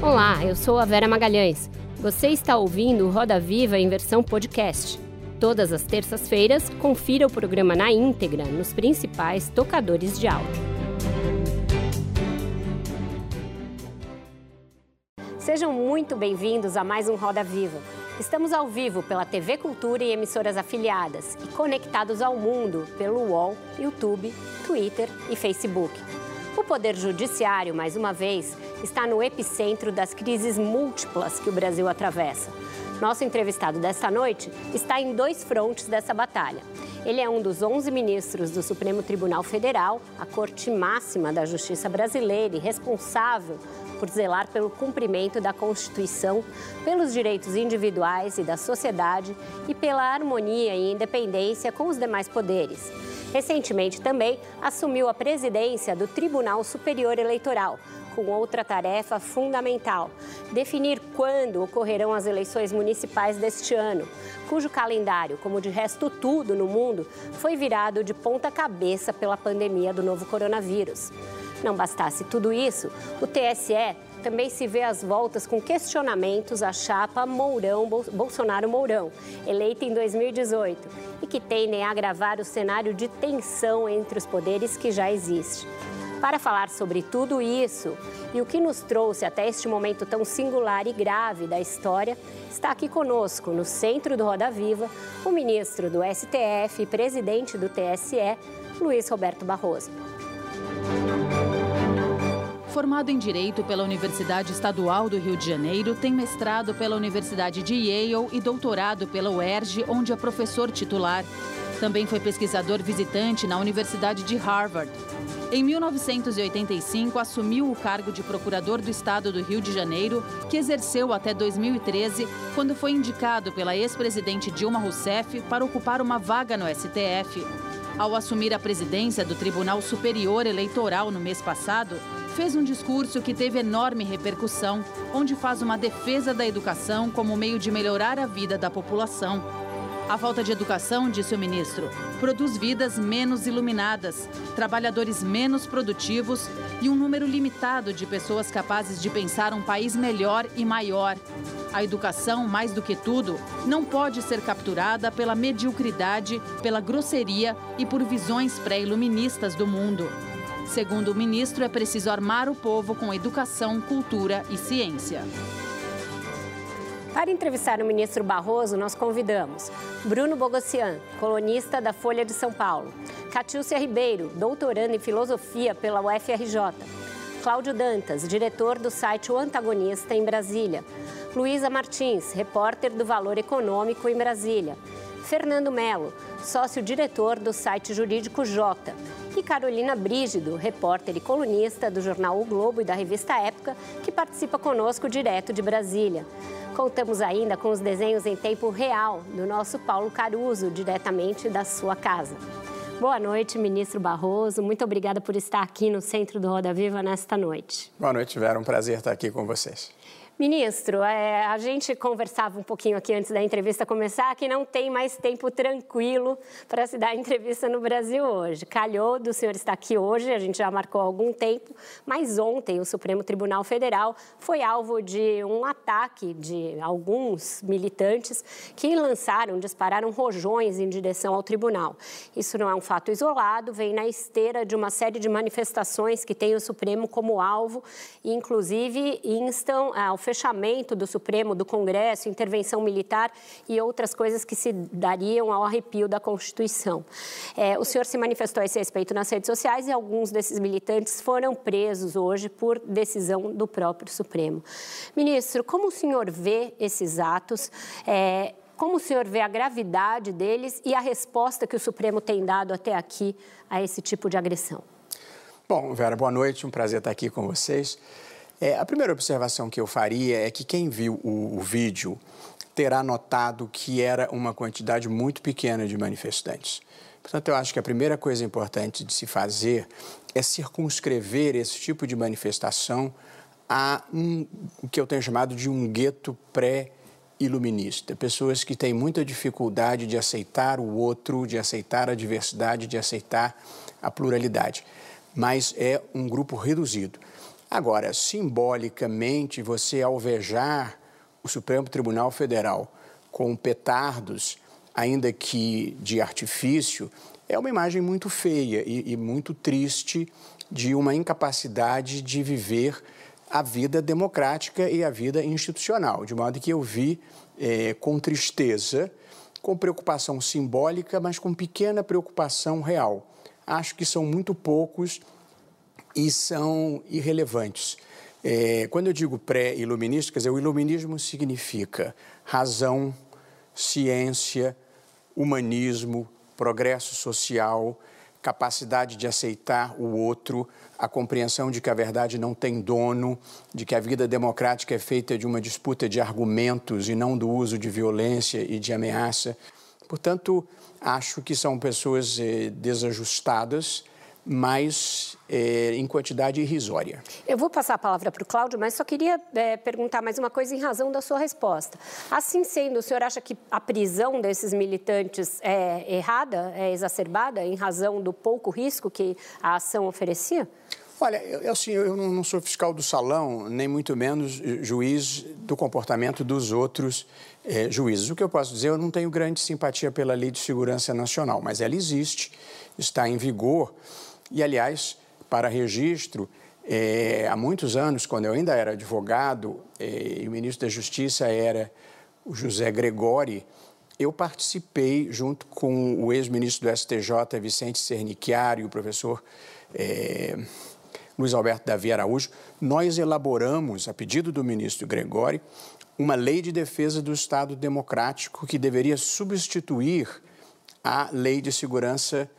Olá, eu sou a Vera Magalhães. Você está ouvindo Roda Viva em versão podcast. Todas as terças-feiras, confira o programa na íntegra nos principais tocadores de áudio. Sejam muito bem-vindos a mais um Roda Viva. Estamos ao vivo pela TV Cultura e emissoras afiliadas e conectados ao mundo pelo UOL, YouTube, Twitter e Facebook. O Poder Judiciário, mais uma vez, está no epicentro das crises múltiplas que o Brasil atravessa. Nosso entrevistado desta noite está em dois frontes dessa batalha. Ele é um dos 11 ministros do Supremo Tribunal Federal, a corte máxima da justiça brasileira e responsável por zelar pelo cumprimento da Constituição, pelos direitos individuais e da sociedade e pela harmonia e independência com os demais poderes. Recentemente também assumiu a presidência do Tribunal Superior Eleitoral, com outra tarefa fundamental: definir quando ocorrerão as eleições municipais deste ano, cujo calendário, como de resto tudo no mundo, foi virado de ponta cabeça pela pandemia do novo coronavírus. Não bastasse tudo isso, o TSE também se vê às voltas com questionamentos à chapa Mourão Bolsonaro Mourão, eleita em 2018, e que tendem a agravar o cenário de tensão entre os poderes que já existe. Para falar sobre tudo isso e o que nos trouxe até este momento tão singular e grave da história, está aqui conosco, no centro do Roda Viva, o ministro do STF e presidente do TSE, Luiz Roberto Barroso. Formado em Direito pela Universidade Estadual do Rio de Janeiro, tem mestrado pela Universidade de Yale e doutorado pela UERJ, onde é professor titular. Também foi pesquisador visitante na Universidade de Harvard. Em 1985, assumiu o cargo de procurador do Estado do Rio de Janeiro, que exerceu até 2013, quando foi indicado pela ex-presidente Dilma Rousseff para ocupar uma vaga no STF. Ao assumir a presidência do Tribunal Superior Eleitoral no mês passado, fez um discurso que teve enorme repercussão, onde faz uma defesa da educação como meio de melhorar a vida da população. A falta de educação, disse o ministro, produz vidas menos iluminadas, trabalhadores menos produtivos e um número limitado de pessoas capazes de pensar um país melhor e maior. A educação, mais do que tudo, não pode ser capturada pela mediocridade, pela grosseria e por visões pré-iluministas do mundo. Segundo o ministro, é preciso armar o povo com educação, cultura e ciência. Para entrevistar o ministro Barroso, nós convidamos Bruno Bogossian, colunista da Folha de São Paulo, Catiúcia Ribeiro, doutoranda em filosofia pela UFRJ, Cláudio Dantas, diretor do site O Antagonista em Brasília, Luísa Martins, repórter do Valor Econômico em Brasília, Fernando Melo, sócio-diretor do site jurídico J, e Carolina Brígido, repórter e colunista do jornal O Globo e da revista Época, que participa conosco direto de Brasília. Contamos ainda com os desenhos em tempo real do nosso Paulo Caruso, diretamente da sua casa. Boa noite, ministro Barroso. Muito obrigada por estar aqui no centro do Roda Viva nesta noite. Boa noite, Vera. Um prazer estar aqui com vocês. Ministro, é, a gente conversava um pouquinho aqui antes da entrevista começar que não tem mais tempo tranquilo para se dar entrevista no Brasil hoje. Calhou do senhor estar aqui hoje, a gente já marcou algum tempo, mas ontem o Supremo Tribunal Federal foi alvo de um ataque de alguns militantes que lançaram, dispararam rojões em direção ao tribunal. Isso não é um fato isolado, vem na esteira de uma série de manifestações que tem o Supremo como alvo e, inclusive, instam ao fechamento do Supremo, do Congresso, intervenção militar e outras coisas que se dariam ao arrepio da Constituição. É, o senhor se manifestou a esse respeito nas redes sociais e alguns desses militantes foram presos hoje por decisão do próprio Supremo. Ministro, como o senhor vê esses atos? É, como o senhor vê a gravidade deles e a resposta que o Supremo tem dado até aqui a esse tipo de agressão? Bom, Vera, boa noite, um prazer estar aqui com vocês. É, a primeira observação que eu faria é que quem viu o, o vídeo terá notado que era uma quantidade muito pequena de manifestantes. Portanto, eu acho que a primeira coisa importante de se fazer é circunscrever esse tipo de manifestação a um, o que eu tenho chamado de um gueto pré-iluminista. Pessoas que têm muita dificuldade de aceitar o outro, de aceitar a diversidade, de aceitar a pluralidade. Mas é um grupo reduzido. Agora, simbolicamente, você alvejar o Supremo Tribunal Federal com petardos, ainda que de artifício, é uma imagem muito feia e, e muito triste de uma incapacidade de viver a vida democrática e a vida institucional. De modo que eu vi é, com tristeza, com preocupação simbólica, mas com pequena preocupação real. Acho que são muito poucos e são irrelevantes. É, quando eu digo pré-iluminista, quer dizer, o iluminismo significa razão, ciência, humanismo, progresso social, capacidade de aceitar o outro, a compreensão de que a verdade não tem dono, de que a vida democrática é feita de uma disputa de argumentos e não do uso de violência e de ameaça. Portanto, acho que são pessoas eh, desajustadas mas é, em quantidade irrisória. Eu vou passar a palavra para o Cláudio, mas só queria é, perguntar mais uma coisa em razão da sua resposta. Assim sendo, o senhor acha que a prisão desses militantes é errada, é exacerbada, em razão do pouco risco que a ação oferecia? Olha, eu, assim, eu não sou fiscal do salão, nem muito menos juiz do comportamento dos outros é, juízes. O que eu posso dizer, eu não tenho grande simpatia pela Lei de Segurança Nacional, mas ela existe, está em vigor e, aliás, para registro, é, há muitos anos, quando eu ainda era advogado é, e o ministro da Justiça era o José Gregori, eu participei, junto com o ex-ministro do STJ, Vicente Cernicchiari, o professor é, Luiz Alberto Davi Araújo, nós elaboramos, a pedido do ministro Gregori, uma lei de defesa do Estado democrático que deveria substituir a lei de segurança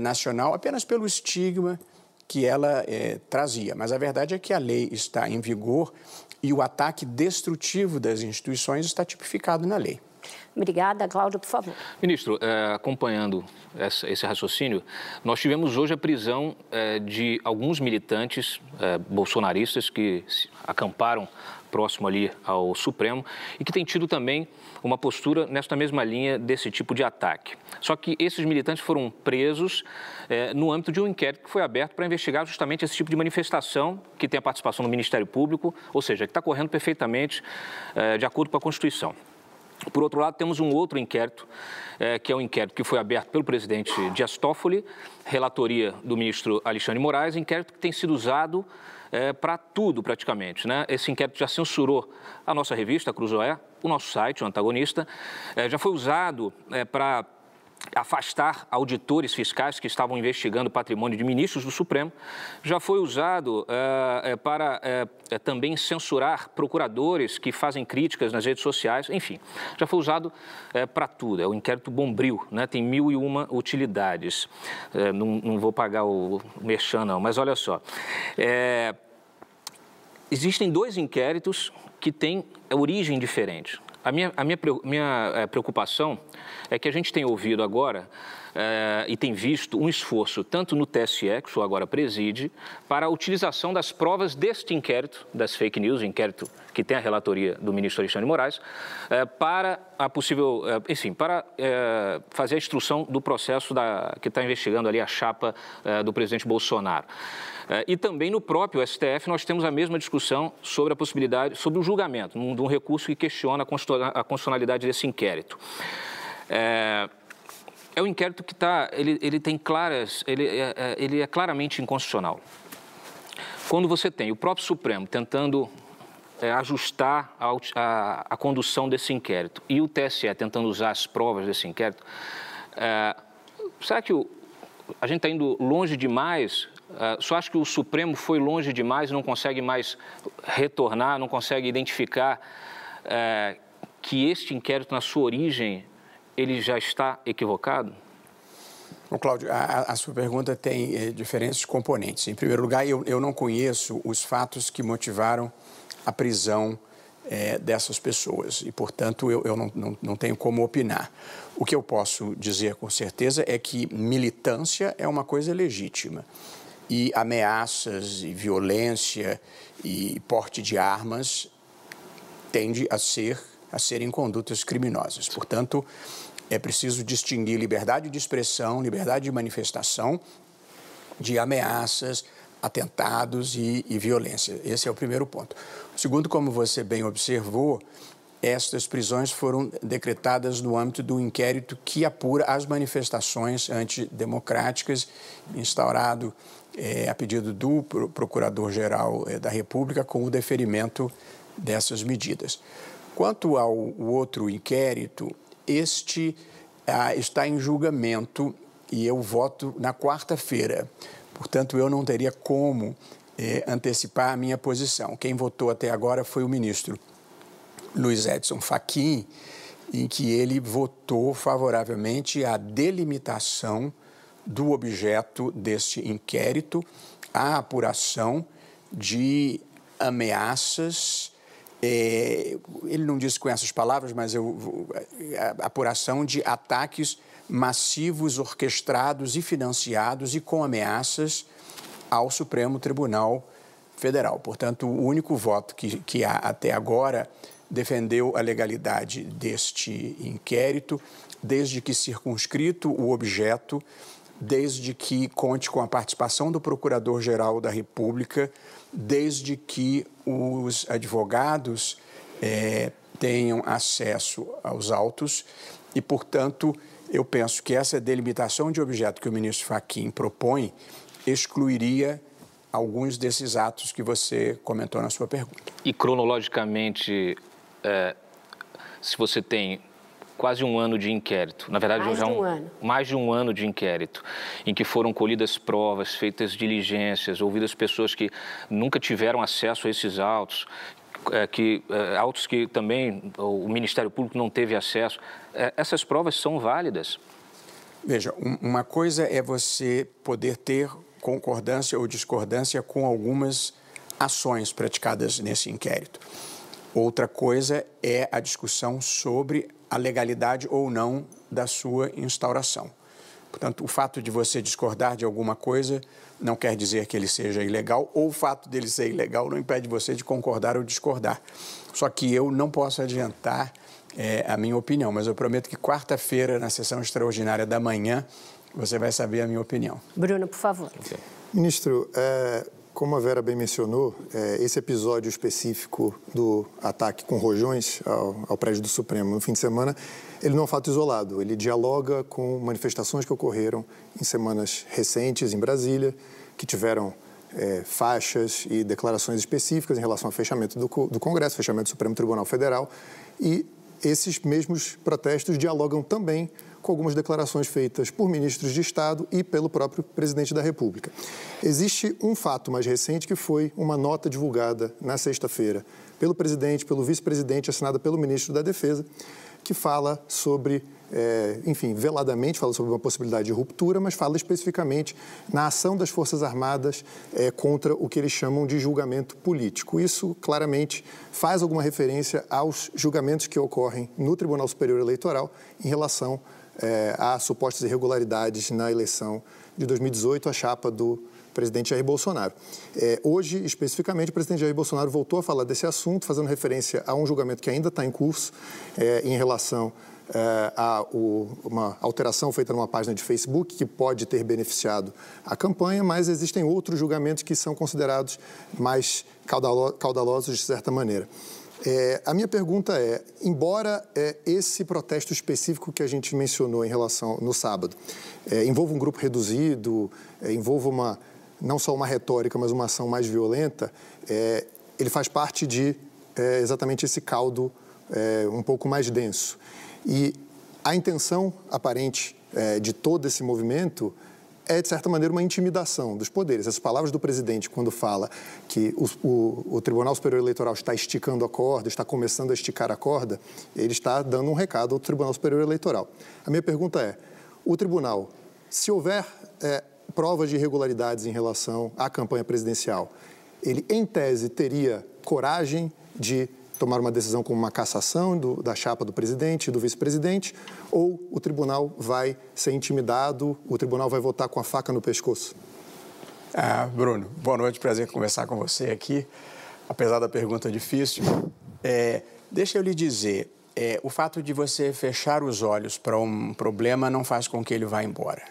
nacional apenas pelo estigma que ela é, trazia. Mas a verdade é que a lei está em vigor e o ataque destrutivo das instituições está tipificado na lei. Obrigada. Cláudio, por favor. Ministro, é, acompanhando essa, esse raciocínio, nós tivemos hoje a prisão é, de alguns militantes é, bolsonaristas que acamparam próximo ali ao Supremo e que têm tido também uma postura nesta mesma linha desse tipo de ataque. Só que esses militantes foram presos é, no âmbito de um inquérito que foi aberto para investigar justamente esse tipo de manifestação que tem a participação do Ministério Público, ou seja, que está correndo perfeitamente é, de acordo com a Constituição. Por outro lado, temos um outro inquérito, é, que é um inquérito que foi aberto pelo presidente Dias Toffoli, relatoria do ministro Alexandre Moraes, inquérito que tem sido usado é, para tudo praticamente. Né? Esse inquérito já censurou a nossa revista, Cruzoé, o nosso site, o Antagonista, é, já foi usado é, para afastar auditores fiscais que estavam investigando o patrimônio de ministros do Supremo, já foi usado é, para é, também censurar procuradores que fazem críticas nas redes sociais, enfim, já foi usado é, para tudo. É o inquérito Bombril, né? tem mil e uma utilidades. Não, não, vou pagar o, o merchan, não, mas olha só. existem dois inquéritos que têm origem diferente. A minha, a minha, minha eh, preocupação é que a gente tem ouvido agora é, e tem visto um esforço, tanto no TSE, que o senhor agora preside, para a utilização das provas deste inquérito, das fake news, inquérito que tem a relatoria do ministro Alexandre Moraes, é, para a possível, é, enfim, para fazer a instrução do processo da, que está investigando ali a chapa do presidente Bolsonaro. E também no próprio STF nós temos a mesma discussão sobre a possibilidade, sobre o julgamento, de um recurso que questiona a constitucionalidade desse inquérito. É, é um inquérito que está, ele, ele tem claras, ele é, é, ele é claramente inconstitucional. Quando você tem o próprio Supremo tentando é, ajustar a, a, a, condução desse inquérito e o TSE tentando usar as provas desse inquérito, é, será que o, a gente está indo longe demais? É, só acho que o Supremo foi longe demais e não consegue mais retornar, não consegue identificar é, que este inquérito, na sua origem, ele já está equivocado? Bom, Cláudio, a, a, sua pergunta tem eh, diferentes componentes. Em primeiro lugar, eu, eu, não conheço os fatos que motivaram a prisão eh, dessas pessoas e, portanto, eu, eu não, não, não, tenho como opinar. O que eu posso dizer com certeza é que militância é uma coisa legítima e ameaças e violência e porte de armas tende a ser a serem condutas criminosas. Portanto, é preciso distinguir liberdade de expressão, liberdade de manifestação, de ameaças, atentados e, e violência. Esse é o primeiro ponto. Segundo, como você bem observou, estas prisões foram decretadas no âmbito do inquérito que apura as manifestações antidemocráticas instaurado é, a pedido do Procurador-Geral é, da República com o deferimento dessas medidas. Quanto ao outro inquérito, este ah, está em julgamento e eu voto na quarta-feira. Portanto, eu não teria como é, antecipar a minha posição. Quem votou até agora foi o ministro Luiz Edson Fachin, em que ele votou favoravelmente à delimitação do objeto deste inquérito, a apuração de ameaças. É, ele não disse com essas palavras, mas eu, a apuração de ataques massivos, orquestrados e financiados e com ameaças ao Supremo Tribunal Federal. Portanto, o único voto que, que há até agora defendeu a legalidade deste inquérito, desde que circunscrito o objeto, desde que conte com a participação do Procurador-Geral da República, desde que os advogados é, tenham acesso aos autos e, portanto, eu penso que essa delimitação de objeto que o ministro Fachin propõe excluiria alguns desses atos que você comentou na sua pergunta. E cronologicamente, é, se você tem quase um ano de inquérito, na verdade mais já um, um, ano. mais de um ano de inquérito, em que foram colhidas provas, feitas diligências, ouvidas pessoas que nunca tiveram acesso a esses autos, é, que é, autos que também o Ministério Público não teve acesso. É, essas provas são válidas. Veja, um, uma coisa é você poder ter concordância ou discordância com algumas ações praticadas nesse inquérito. Outra coisa é a discussão sobre a legalidade ou não da sua instauração. Portanto, o fato de você discordar de alguma coisa não quer dizer que ele seja ilegal, ou o fato dele ser ilegal não impede você de concordar ou discordar. Só que eu não posso adiantar é, a minha opinião, mas eu prometo que quarta-feira, na sessão extraordinária da manhã, você vai saber a minha opinião. Bruno, por favor. Okay. Ministro, é, como a Vera bem mencionou, é, esse episódio específico do ataque com rojões ao, prédio do Supremo no fim de semana, ele não é um fato isolado. Ele dialoga com manifestações que ocorreram em semanas recentes em Brasília, que tiveram é, faixas e declarações específicas em relação ao fechamento do Congresso, fechamento do Supremo Tribunal Federal. E esses mesmos protestos dialogam também com algumas declarações feitas por ministros de Estado e pelo próprio presidente da República. Existe um fato mais recente que foi uma nota divulgada na sexta-feira pelo presidente, pelo vice-presidente, assinada pelo ministro da Defesa, que fala sobre, é, enfim, veladamente fala sobre uma possibilidade de ruptura, mas fala especificamente na ação das Forças Armadas é, contra o que eles chamam de julgamento político. Isso claramente faz alguma referência aos julgamentos que ocorrem no Tribunal Superior Eleitoral em relação é, há supostas irregularidades na eleição de 2018, a chapa do presidente Jair Bolsonaro. É, hoje, especificamente, o presidente Jair Bolsonaro voltou a falar desse assunto, fazendo referência a um julgamento que ainda está em curso é, em relação é, a o, uma alteração feita numa página de Facebook que pode ter beneficiado a campanha, mas existem outros julgamentos que são considerados mais caudalosos de certa maneira. É, a minha pergunta é, embora é, esse protesto específico que a gente mencionou em relação no sábado é, envolva um grupo reduzido, é, envolva uma não só uma retórica, mas uma ação mais violenta, é, ele faz parte de é, exatamente esse caldo um pouco mais denso. E a intenção aparente de todo esse movimento é, de certa maneira, uma intimidação dos poderes. As palavras do presidente, quando fala que o, o, o, Tribunal Superior Eleitoral está esticando a corda, está começando a esticar a corda, ele está dando um recado ao Tribunal Superior Eleitoral. A minha pergunta é: o tribunal, se houver é, provas de irregularidades em relação à campanha presidencial, ele, em tese, teria coragem de tomar uma decisão como uma cassação do, da chapa do presidente e do vice-presidente, ou o tribunal vai ser intimidado, o tribunal vai votar com a faca no pescoço? Ah, Bruno, boa noite, prazer conversar com você aqui, apesar da pergunta difícil. É, deixa eu lhe dizer, é, o fato de você fechar os olhos para um problema não faz com que ele vá embora.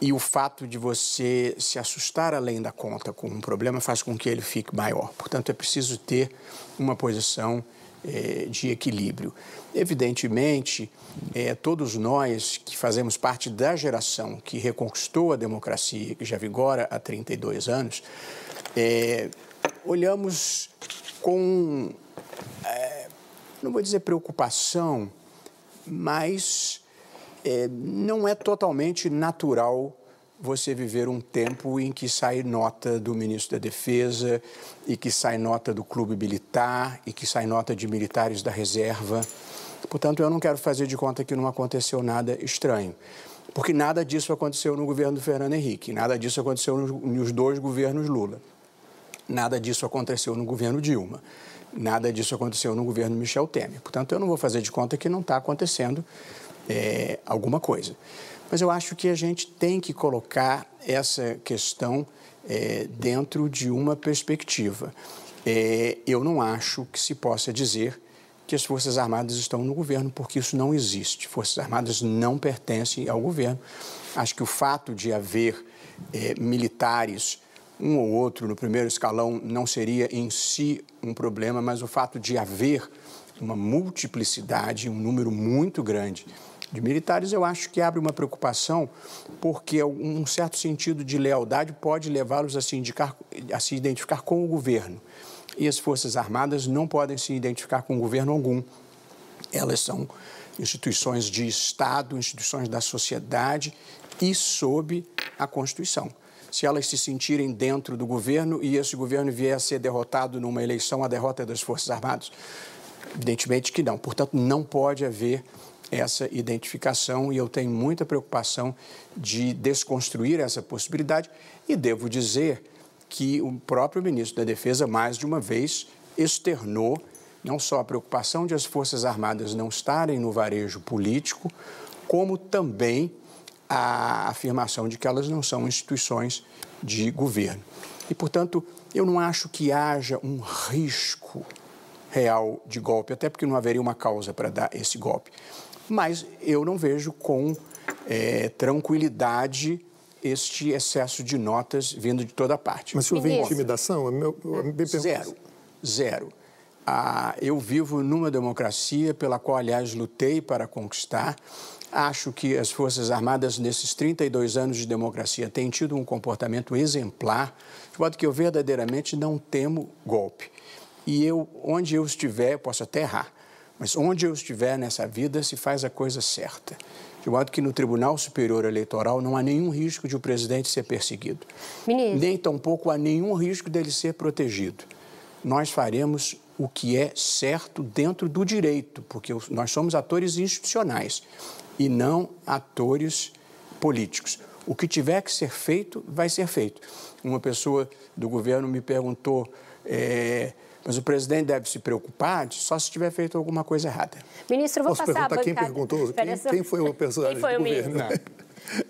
E o fato de você se assustar além da conta com um problema faz com que ele fique maior. Portanto, é preciso ter uma posição é, de equilíbrio. Evidentemente, é, todos nós que fazemos parte da geração que reconquistou a democracia, que já vigora há 32 anos, é, olhamos com, não vou dizer preocupação, mas é, não é totalmente natural você viver um tempo em que sai nota do ministro da Defesa e que sai nota do clube militar e que sai nota de militares da reserva. Portanto, eu não quero fazer de conta que não aconteceu nada estranho, porque nada disso aconteceu no governo do Fernando Henrique, nada disso aconteceu nos dois governos Lula, nada disso aconteceu no governo Dilma, nada disso aconteceu no governo Michel Temer. Portanto, eu não vou fazer de conta que não está acontecendo é, alguma coisa. Mas eu acho que a gente tem que colocar essa questão é, dentro de uma perspectiva. É, eu não acho que se possa dizer que as Forças Armadas estão no governo, porque isso não existe. Forças Armadas não pertencem ao governo. Acho que o fato de haver é, militares, um ou outro no primeiro escalão, não seria em si um problema, mas o fato de haver uma multiplicidade, um número muito grande de militares, eu acho que abre uma preocupação, porque um certo sentido de lealdade pode levá-los a se, indicar, a se identificar com o governo. E as Forças Armadas não podem se identificar com governo algum. Elas são instituições de Estado, instituições da sociedade e sob a Constituição. Se elas se sentirem dentro do governo e esse governo vier a ser derrotado numa eleição, a derrota é das Forças Armadas? Evidentemente que não. Portanto, não pode haver essa identificação e eu tenho muita preocupação de desconstruir essa possibilidade e devo dizer que o próprio ministro da Defesa, mais de uma vez, externou não só a preocupação de as Forças Armadas não estarem no varejo político, como também a afirmação de que elas não são instituições de governo. E, portanto, eu não acho que haja um risco real de golpe, até porque não haveria uma causa para dar esse golpe mas eu não vejo com é, tranquilidade este excesso de notas vindo de toda parte. Mas se houver intimidação, é meu, é zero, zero. Ah, eu vivo numa democracia pela qual, aliás, lutei para conquistar. Acho que as Forças Armadas, nesses 32 anos de democracia, têm tido um comportamento exemplar, de modo que eu verdadeiramente não temo golpe. E eu, onde eu estiver, posso até errar, mas onde eu estiver nessa vida, se faz a coisa certa. De modo que no Tribunal Superior Eleitoral não há nenhum risco de o presidente ser perseguido. Ministro. Nem tampouco há nenhum risco dele ser protegido. Nós faremos o que é certo dentro do direito, porque nós somos atores institucionais e não atores políticos. O que tiver que ser feito, vai ser feito. Uma pessoa do governo me perguntou. É, mas o presidente deve se preocupar só se tiver feito alguma coisa errada. Ministro, vou Posso passar a bancada. quem perguntou? Quem, quem, foi o personagem quem foi do o governo?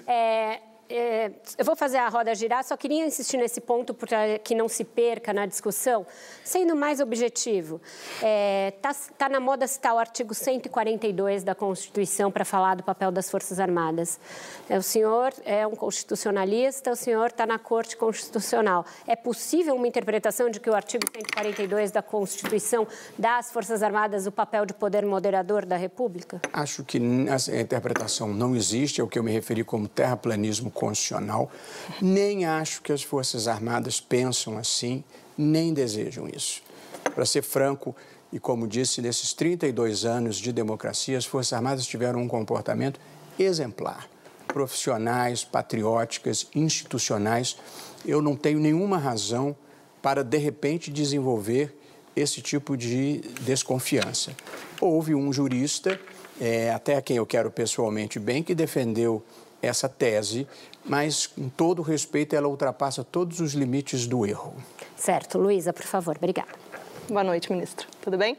É, é, eu vou fazer a roda girar, só queria insistir nesse ponto para que não se perca na discussão. Sendo mais objetivo, está é, tá, tá na moda citar o artigo 142 da Constituição para falar do papel das Forças Armadas. É, o senhor é um constitucionalista, o senhor está na Corte Constitucional. É possível uma interpretação de que o artigo 142 da Constituição dá às Forças Armadas o papel de poder moderador da República? Acho que essa interpretação não existe, é o que eu me referi como terraplanismo constitucional. Nem acho que as Forças Armadas pensam assim, nem desejam isso. Para ser franco, e como disse, nesses 32 anos de democracia, as Forças Armadas tiveram um comportamento exemplar. Profissionais, patrióticas, institucionais. Eu não tenho nenhuma razão para, de repente, desenvolver esse tipo de desconfiança. Houve um jurista, é, até a quem eu quero pessoalmente bem, que defendeu essa tese, mas com todo respeito ela ultrapassa todos os limites do erro. Certo. Luísa, por favor. Obrigada. Boa noite, ministro. Tudo bem?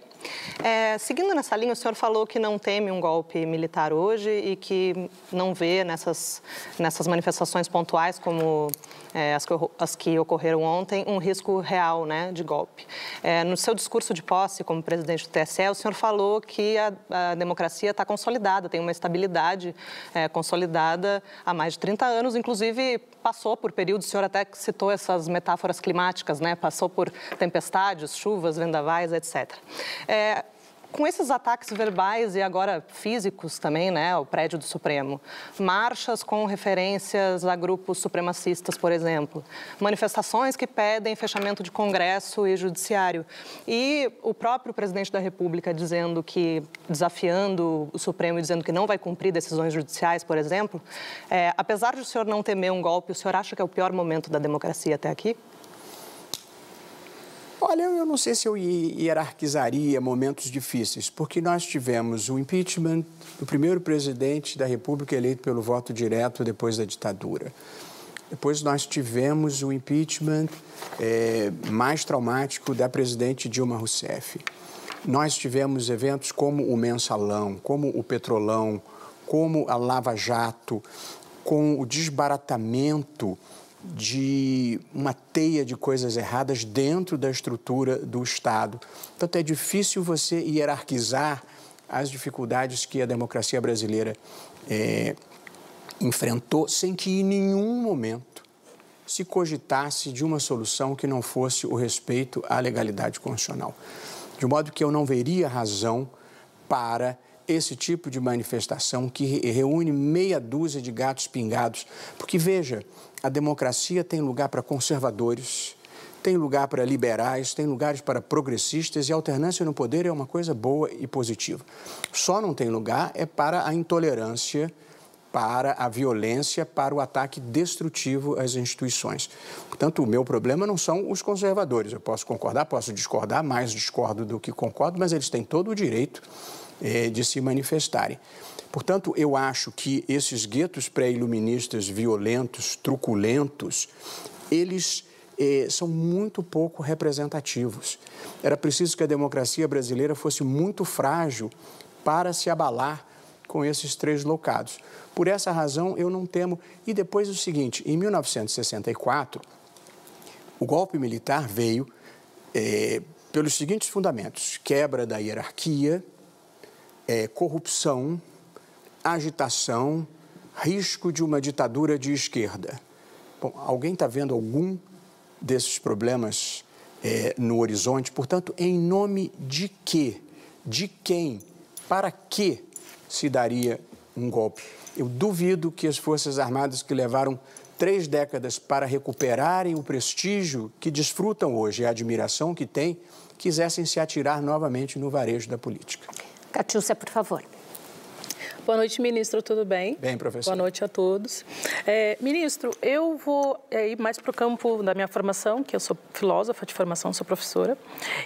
É, seguindo nessa linha, o senhor falou que não teme um golpe militar hoje e que não vê nessas, nessas manifestações pontuais como é, as, que, as, que, ocorreram ontem, um risco real né, de golpe. É, no seu discurso de posse como presidente do TSE, o senhor falou que a, a democracia está consolidada, tem uma estabilidade é, consolidada há mais de 30 anos, inclusive passou por períodos, o senhor até citou essas metáforas climáticas, né? passou por tempestades, chuvas, vendavais, etc. É, com esses ataques verbais e agora físicos também, né, ao prédio do Supremo, marchas com referências a grupos supremacistas, por exemplo, manifestações que pedem fechamento de Congresso e Judiciário, e o próprio presidente da República dizendo que, desafiando o Supremo e dizendo que não vai cumprir decisões judiciais, por exemplo, é, apesar de o senhor não temer um golpe, o senhor acha que é o pior momento da democracia até aqui? Olha, eu não sei se eu hierarquizaria momentos difíceis, porque nós tivemos o impeachment do primeiro presidente da República eleito pelo voto direto depois da ditadura. Depois nós tivemos o impeachment é, mais traumático da presidente Dilma Rousseff. Nós tivemos eventos como o Mensalão, como o Petrolão, como a Lava Jato, com o desbaratamento de uma teia de coisas erradas dentro da estrutura do Estado. Portanto, é difícil você hierarquizar as dificuldades que a democracia brasileira é, enfrentou sem que em nenhum momento se cogitasse de uma solução que não fosse o respeito à legalidade constitucional. De modo que eu não veria razão para esse tipo de manifestação que reúne meia dúzia de gatos pingados. Porque, veja, a democracia tem lugar para conservadores, tem lugar para liberais, tem lugares para progressistas e alternância no poder é uma coisa boa e positiva. Só não tem lugar é para a intolerância, para a violência, para o ataque destrutivo às instituições. Portanto, o meu problema não são os conservadores. Eu posso concordar, posso discordar, mais discordo do que concordo, mas eles têm todo o direito eh, de se manifestarem. Portanto, eu acho que esses guetos pré-iluministas violentos, truculentos, eles eh, são muito pouco representativos. Era preciso que a democracia brasileira fosse muito frágil para se abalar com esses três locados. Por essa razão, eu não temo. E depois o seguinte: em 1964, o golpe militar veio eh, pelos seguintes fundamentos: quebra da hierarquia, eh, corrupção agitação, risco de uma ditadura de esquerda. Bom, alguém está vendo algum desses problemas é, no horizonte? Portanto, em nome de quê? De quem? Para que se daria um golpe? Eu duvido que as Forças Armadas que levaram três décadas para recuperarem o prestígio que desfrutam hoje e a admiração que têm, quisessem se atirar novamente no varejo da política. Catiúcia, por favor. Boa noite, ministro, tudo bem? Bem, professor. Boa noite a todos. É, ministro, eu vou é, ir mais para o campo da minha formação, que eu sou filósofa de formação, sou professora,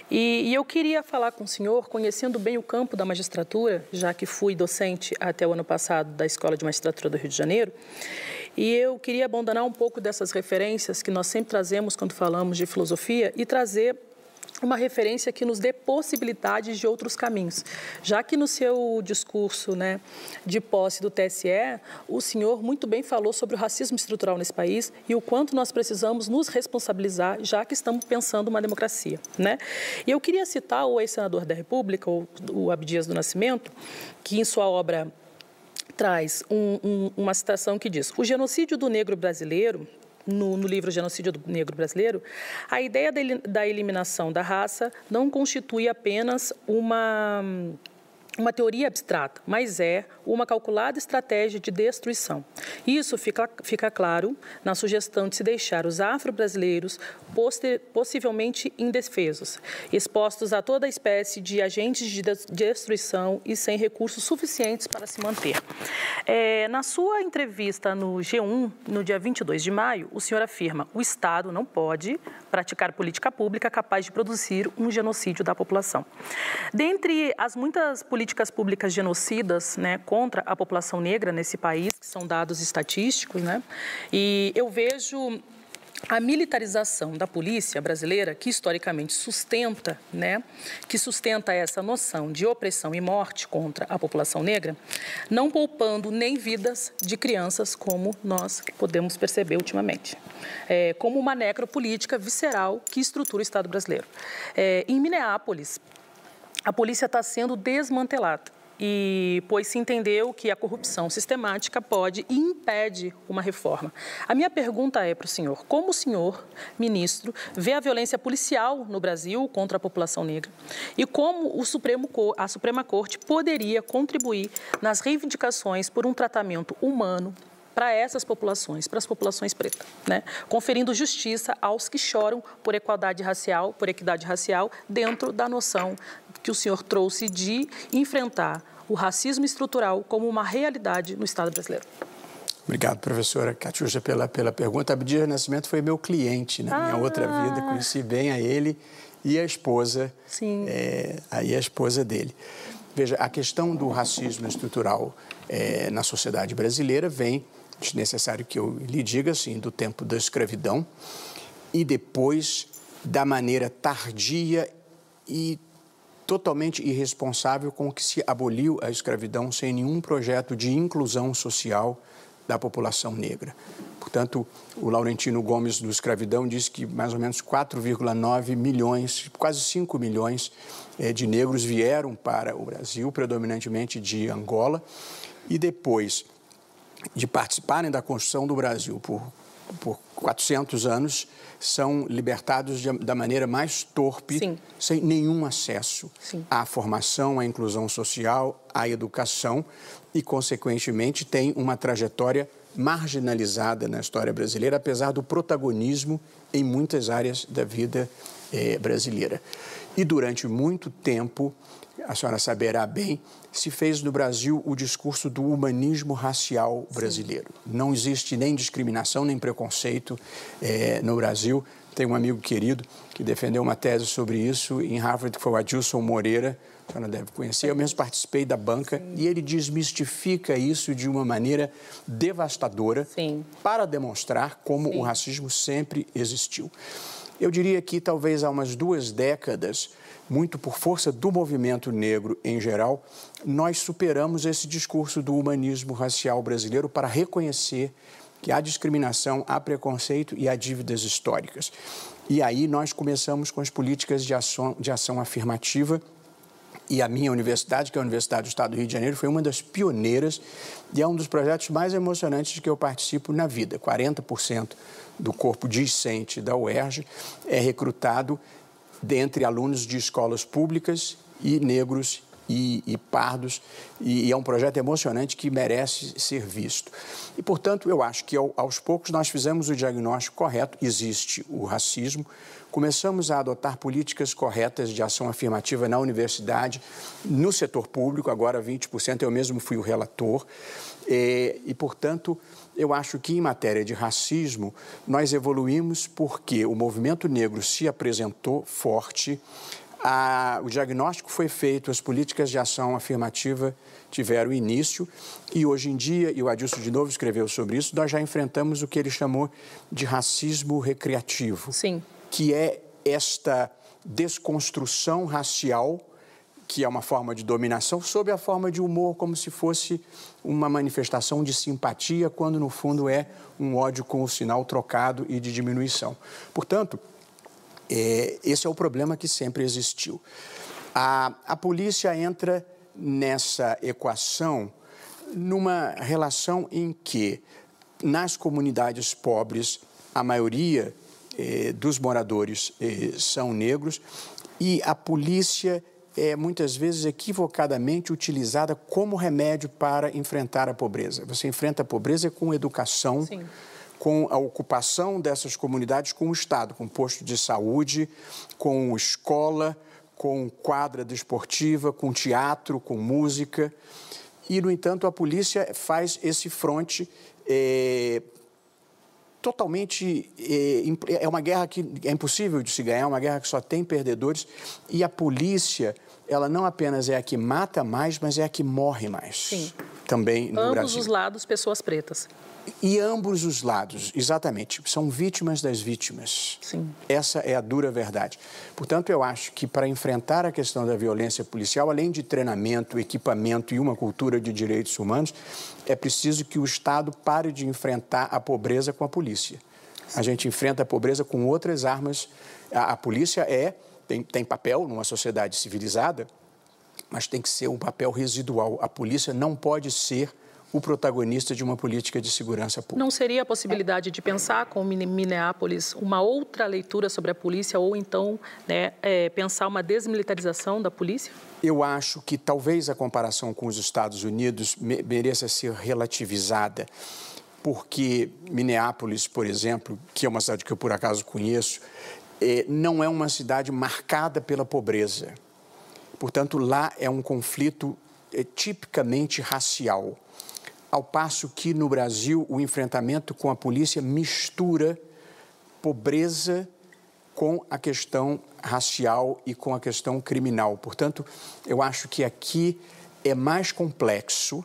e, e eu queria falar com o senhor, conhecendo bem o campo da magistratura, já que fui docente até o ano passado da Escola de Magistratura do Rio de Janeiro, e eu queria abandonar um pouco dessas referências que nós sempre trazemos quando falamos de filosofia e trazer uma referência que nos dê possibilidades de outros caminhos. Já que no seu discurso né, de posse do TSE, o senhor muito bem falou sobre o racismo estrutural nesse país e o quanto nós precisamos nos responsabilizar, já que estamos pensando uma democracia. Né? E eu queria citar o ex-senador da República, o, Abdias do Nascimento, que em sua obra traz um, um, uma citação que diz: o genocídio do negro brasileiro no, no, livro Genocídio do Negro Brasileiro, a ideia da eliminação da raça não constitui apenas uma uma teoria abstrata, mas é uma calculada estratégia de destruição. Isso fica, fica claro na sugestão de se deixar os afro-brasileiros possivelmente indefesos, expostos a toda espécie de agentes de destruição e sem recursos suficientes para se manter. É, na sua entrevista no G1, no dia 22 de maio, o senhor afirma o Estado não pode praticar política pública capaz de produzir um genocídio da população. Dentre as muitas políticas públicas genocidas né, contra a população negra nesse país, que são dados estatísticos, né, e eu vejo a militarização da polícia brasileira, que historicamente sustenta, né, que sustenta essa noção de opressão e morte contra a população negra, não poupando nem vidas de crianças, como nós podemos perceber ultimamente, é, como uma necropolítica visceral que estrutura o Estado brasileiro. É, em Minneapolis, a polícia está sendo desmantelada e pois se entendeu que a corrupção sistemática pode e impede uma reforma. A minha pergunta é para o senhor: como o senhor, ministro, vê a violência policial no Brasil contra a população negra e como o Supremo, a Suprema Corte poderia contribuir nas reivindicações por um tratamento humano, para essas populações, para as populações pretas, né? conferindo justiça aos que choram por igualdade racial, por equidade racial, dentro da noção que o senhor trouxe de enfrentar o racismo estrutural como uma realidade no Estado brasileiro. Obrigado, professora Catiuxa, pela, pela pergunta. Abdias Nascimento foi meu cliente na minha ah. outra vida, conheci bem a ele e a esposa, Sim. É, aí a esposa dele. Veja, a questão do racismo estrutural é, na sociedade brasileira vem, é necessário que eu lhe diga assim, do tempo da escravidão e depois da maneira tardia e totalmente irresponsável com que se aboliu a escravidão sem nenhum projeto de inclusão social da população negra. Portanto, o Laurentino Gomes do Escravidão diz que mais ou menos 4,9 milhões, quase 5 milhões é, de negros vieram para o Brasil, predominantemente de Angola, e depois de participarem da construção do Brasil por, por 400 anos, são libertados de, da maneira mais torpe, Sim. sem nenhum acesso Sim. à formação, à inclusão social, à educação e, consequentemente, têm uma trajetória marginalizada na história brasileira, apesar do protagonismo em muitas áreas da vida eh, brasileira. E durante muito tempo, a senhora saberá bem, se fez no Brasil o discurso do humanismo racial brasileiro. Sim. Não existe nem discriminação, nem preconceito é, no Brasil. Tem um amigo querido que defendeu uma tese sobre isso em Harvard, que foi o Adilson Moreira, a senhora deve conhecer. Eu mesmo participei da banca Sim. e ele desmistifica isso de uma maneira devastadora Sim. para demonstrar como o racismo sempre existiu. Eu diria que talvez há umas duas décadas muito por força do movimento negro em geral, nós superamos esse discurso do humanismo racial brasileiro para reconhecer que há discriminação, há preconceito e há dívidas históricas. E aí nós começamos com as políticas de ação, de ação afirmativa e a minha universidade, que é a Universidade do Estado do Rio de Janeiro, foi uma das pioneiras e é um dos projetos mais emocionantes de que eu participo na vida. 40% do corpo discente da UERJ é recrutado dentre alunos de escolas públicas e negros e, e pardos, e, e, é um projeto emocionante que merece ser visto. E, portanto, eu acho que ao, aos poucos nós fizemos o diagnóstico correto, existe o racismo, começamos a adotar políticas corretas de ação afirmativa na universidade, no setor público, agora 20%, eu mesmo fui o relator, e, e portanto, eu acho que em matéria de racismo, nós evoluímos porque o movimento negro se apresentou forte, a, o diagnóstico foi feito, as políticas de ação afirmativa tiveram início e hoje em dia, e o Adilson de novo escreveu sobre isso, nós já enfrentamos o que ele chamou de racismo recreativo. Sim. Que é esta desconstrução racial que é uma forma de dominação, sob a forma de humor, como se fosse uma manifestação de simpatia, quando no fundo é um ódio com o sinal trocado e de diminuição. Portanto, é, esse é o problema que sempre existiu. A, a polícia entra nessa equação numa relação em que, nas comunidades pobres, a maioria eh, dos moradores eh, são negros e a polícia é muitas vezes equivocadamente utilizada como remédio para enfrentar a pobreza. Você enfrenta a pobreza com educação, Sim. com a ocupação dessas comunidades com o Estado, com posto de saúde, com escola, com quadra desportiva, com teatro, com música. E, no entanto, a polícia faz esse fronte é, totalmente. É, é uma guerra que é impossível de se ganhar, é uma guerra que só tem perdedores. E a polícia, ela não apenas é a que mata mais, mas é a que morre mais. Sim. também no Ambos Brasil. os lados, pessoas pretas. E ambos os lados, exatamente, são vítimas das vítimas. Sim. Essa é a dura verdade. Portanto, eu acho que para enfrentar a questão da violência policial, além de treinamento, equipamento e uma cultura de direitos humanos, é preciso que o Estado pare de enfrentar a pobreza com a polícia. A gente enfrenta a pobreza com outras armas. A, a polícia é tem, tem papel numa sociedade civilizada, mas tem que ser um papel residual. A polícia não pode ser o protagonista de uma política de segurança pública. Não seria a possibilidade de pensar com Minneapolis uma outra leitura sobre a polícia ou então né, é, pensar uma desmilitarização da polícia? Eu acho que talvez a comparação com os Estados Unidos mereça ser relativizada, porque Minneapolis, por exemplo, que é uma cidade que eu por acaso conheço, é, não é uma cidade marcada pela pobreza. Portanto, lá é um conflito é, tipicamente racial ao passo que no Brasil o enfrentamento com a polícia mistura pobreza com a questão racial e com a questão criminal. Portanto, eu acho que aqui é mais complexo,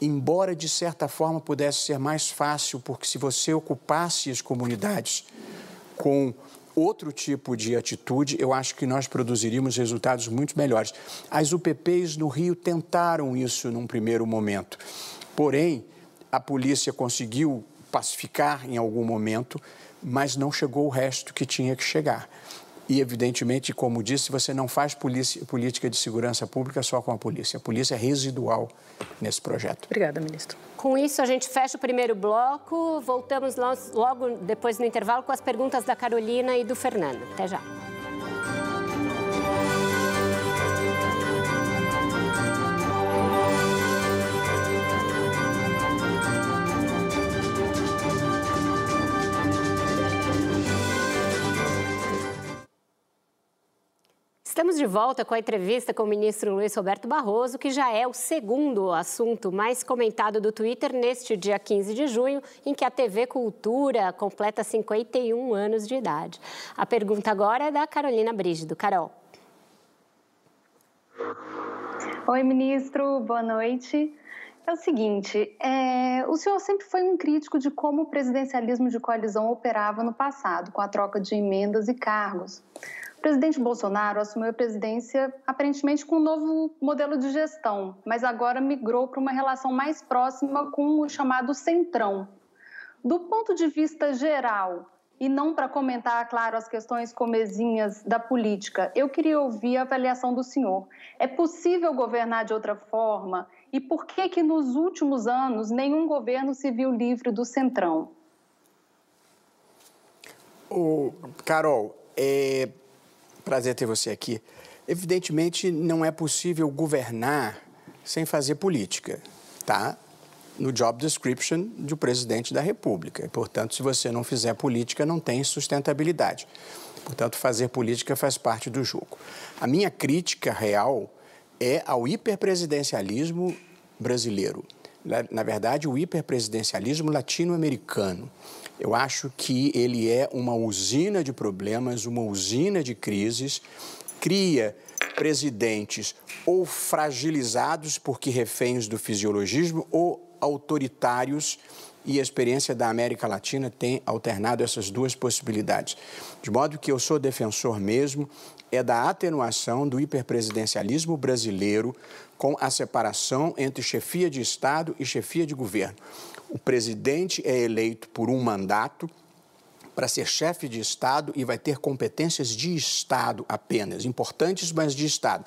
embora de certa forma pudesse ser mais fácil, porque se você ocupasse as comunidades com outro tipo de atitude, eu acho que nós produziríamos resultados muito melhores. As UPPs no Rio tentaram isso num primeiro momento. Porém, a polícia conseguiu pacificar em algum momento, mas não chegou o resto que tinha que chegar. E, evidentemente, como disse, você não faz polícia, política de segurança pública só com a polícia. A polícia é residual nesse projeto. Obrigada, ministro. Com isso, a gente fecha o primeiro bloco. Voltamos logo depois no intervalo com as perguntas da Carolina e do Fernando. Até já. De volta com a entrevista com o ministro Luiz Roberto Barroso, que já é o segundo assunto mais comentado do Twitter neste dia 15 de junho, em que a TV Cultura completa 51 anos de idade. A pergunta agora é da Carolina Brígido. Carol. Oi, ministro, boa noite. É o seguinte, é, o senhor sempre foi um crítico de como o presidencialismo de coalizão operava no passado, com a troca de emendas e cargos presidente Bolsonaro assumiu a presidência aparentemente com um novo modelo de gestão, mas agora migrou para uma relação mais próxima com o chamado centrão. Do ponto de vista geral, e não para comentar, claro, as questões comezinhas da política, eu queria ouvir a avaliação do senhor. É possível governar de outra forma? E por que que nos últimos anos nenhum governo se viu livre do centrão? O Carol, é, Prazer ter você aqui. Evidentemente, não é possível governar sem fazer política, tá? No job description do presidente da República. Portanto, se você não fizer política, não tem sustentabilidade. Portanto, fazer política faz parte do jogo. A minha crítica real é ao hiperpresidencialismo brasileiro. Na, verdade, o hiperpresidencialismo latino-americano. Eu acho que ele é uma usina de problemas, uma usina de crises, cria presidentes ou fragilizados porque reféns do fisiologismo ou autoritários e a experiência da América Latina tem alternado essas duas possibilidades. De modo que eu sou defensor mesmo é da atenuação do hiperpresidencialismo brasileiro com a separação entre chefia de Estado e chefia de governo. O presidente é eleito por um mandato para ser chefe de Estado e vai ter competências de Estado apenas, importantes, mas de Estado.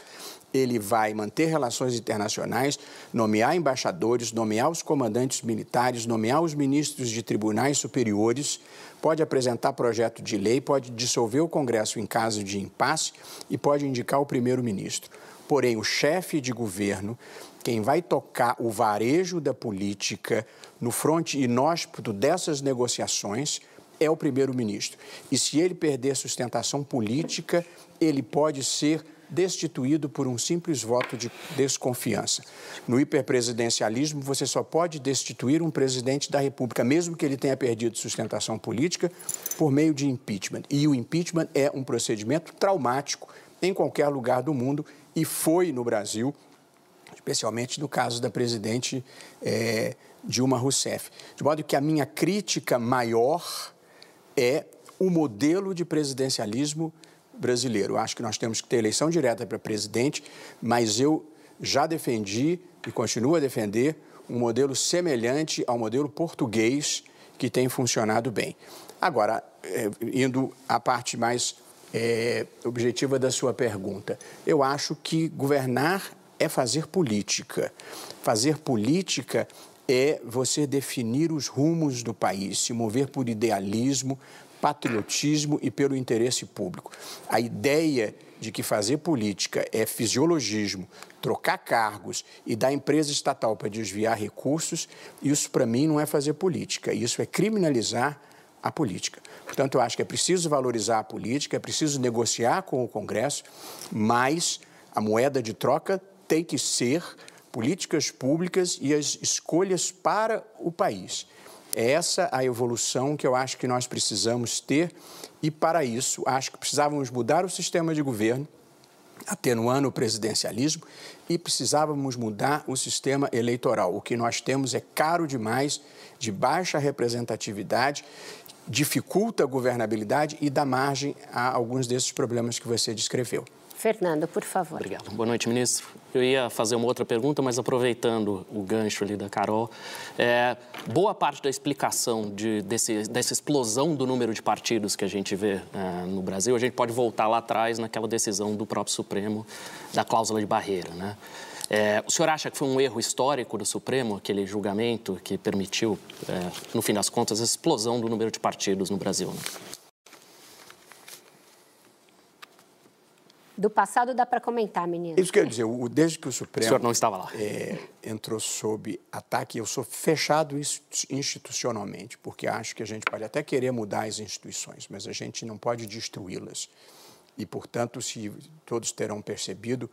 Ele vai manter relações internacionais, nomear embaixadores, nomear os comandantes militares, nomear os ministros de tribunais superiores, pode apresentar projeto de lei, pode dissolver o Congresso em caso de impasse e pode indicar o primeiro-ministro. Porém, o chefe de governo, quem vai tocar o varejo da política no fronte inóspito dessas negociações, é o primeiro-ministro. E se ele perder sustentação política, ele pode ser destituído por um simples voto de desconfiança. No hiperpresidencialismo, você só pode destituir um presidente da República, mesmo que ele tenha perdido sustentação política, por meio de impeachment. E o impeachment é um procedimento traumático em qualquer lugar do mundo e foi no Brasil especialmente no caso da presidente é, Dilma Rousseff. De modo que a minha crítica maior é o modelo de presidencialismo brasileiro. Acho que nós temos que ter eleição direta para presidente, mas eu já defendi e continuo a defender um modelo semelhante ao modelo português que tem funcionado bem. Agora, é, indo à parte mais é, objetiva da sua pergunta, eu acho que governar é fazer política. Fazer política é você definir os rumos do país, se mover por idealismo, patriotismo e pelo interesse público. A ideia de que fazer política é fisiologismo, trocar cargos e dar empresa estatal para desviar recursos, isso para mim não é fazer política, isso é criminalizar a política. Portanto, eu acho que é preciso valorizar a política, é preciso negociar com o Congresso, mas a moeda de troca tem que ser políticas públicas e as escolhas para o país. É essa a evolução que eu acho que nós precisamos ter e, para isso, acho que precisávamos mudar o sistema de governo, atenuando o presidencialismo, e precisávamos mudar o sistema eleitoral. O que nós temos é caro demais, de baixa representatividade, dificulta a governabilidade e dá margem a alguns desses problemas que você descreveu. Fernando, por favor. Obrigado. Boa noite, ministro. Eu ia fazer uma outra pergunta, mas aproveitando o gancho ali da Carol, é, boa parte da explicação de, desse, dessa explosão do número de partidos que a gente vê é, no Brasil, a gente pode voltar lá atrás naquela decisão do próprio Supremo da cláusula de barreira, né? É, o senhor acha que foi um erro histórico do Supremo, aquele julgamento que permitiu, é, no fim das contas, a explosão do número de partidos no Brasil? Né? Do passado dá para comentar, ministro. Isso quer dizer, desde que o Supremo. O senhor não estava lá. É, entrou sob ataque, eu sou fechado institucionalmente, porque acho que a gente pode até querer mudar as instituições, mas a gente não pode destruí-las. E, portanto, se todos terão percebido,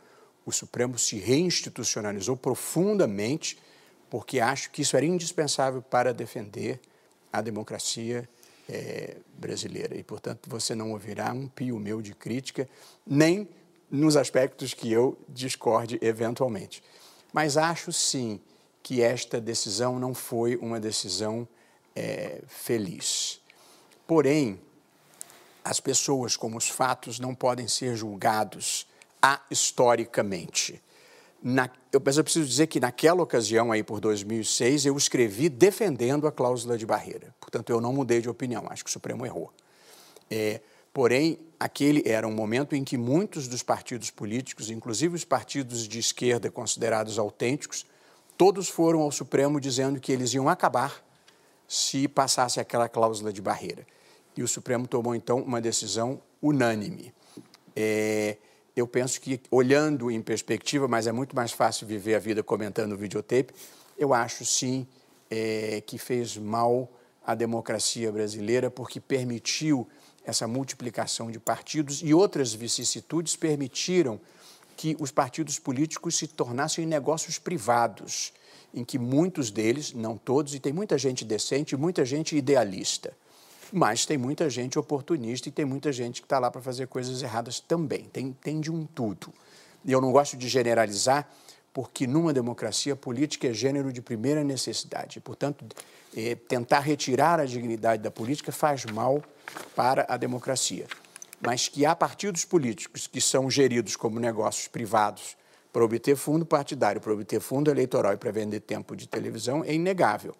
o Supremo se reinstitucionalizou profundamente, porque acho que isso era indispensável para defender a democracia é, brasileira. E, portanto, você não ouvirá um pio meu de crítica, nem nos aspectos que eu discorde eventualmente. Mas acho sim que esta decisão não foi uma decisão é, feliz. Porém, as pessoas, como os fatos, não podem ser julgados historicamente. Na, eu, mas eu preciso dizer que naquela ocasião, aí por 2006, eu escrevi defendendo a cláusula de barreira. Portanto, eu não mudei de opinião, acho que o Supremo errou. É, porém, aquele era um momento em que muitos dos partidos políticos, inclusive os partidos de esquerda considerados autênticos, todos foram ao Supremo dizendo que eles iam acabar se passasse aquela cláusula de barreira. E o Supremo tomou, então, uma decisão unânime. É, eu penso que, olhando em perspectiva, mas é muito mais fácil viver a vida comentando o videotape, eu acho sim é, que fez mal à democracia brasileira, porque permitiu essa multiplicação de partidos e outras vicissitudes permitiram que os partidos políticos se tornassem negócios privados, em que muitos deles, não todos, e tem muita gente decente, muita gente idealista, mas tem muita gente oportunista e tem muita gente que está lá para fazer coisas erradas também. Tem, tem de um tudo. E eu não gosto de generalizar, porque numa democracia, política é gênero de primeira necessidade. Portanto, é, tentar retirar a dignidade da política faz mal para a democracia. Mas que há partidos políticos que são geridos como negócios privados para obter fundo partidário, para obter fundo eleitoral e para vender tempo de televisão é inegável.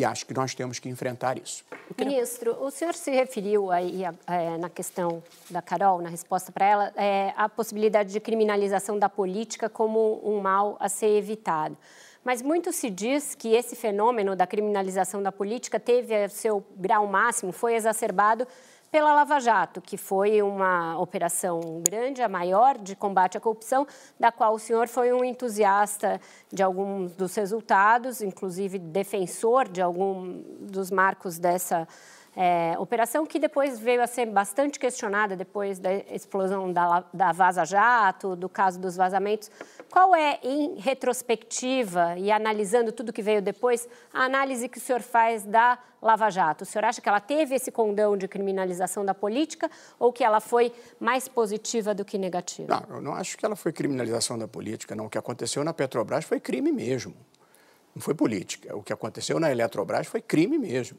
E acho que nós temos que enfrentar isso. Ministro, o senhor se referiu aí é, na questão da Carol, na resposta para ela, é, à possibilidade de criminalização da política como um mal a ser evitado. Mas muito se diz que esse fenômeno da criminalização da política teve seu grau máximo, foi exacerbado pela Lava Jato, que foi uma operação grande, a maior de combate à corrupção, da qual o senhor foi um entusiasta de alguns dos resultados, inclusive defensor de algum dos marcos dessa É, operação que depois veio a ser bastante questionada depois da explosão da, da Vaza Jato, do caso dos vazamentos. Qual é, em retrospectiva e analisando tudo que veio depois, a análise que o senhor faz da Lava Jato? O senhor acha que ela teve esse condão de criminalização da política ou que ela foi mais positiva do que negativa? Não, eu não acho que ela foi criminalização da política, não. O que aconteceu na Petrobras foi crime mesmo. Não foi política. O que aconteceu na Eletrobras foi crime mesmo.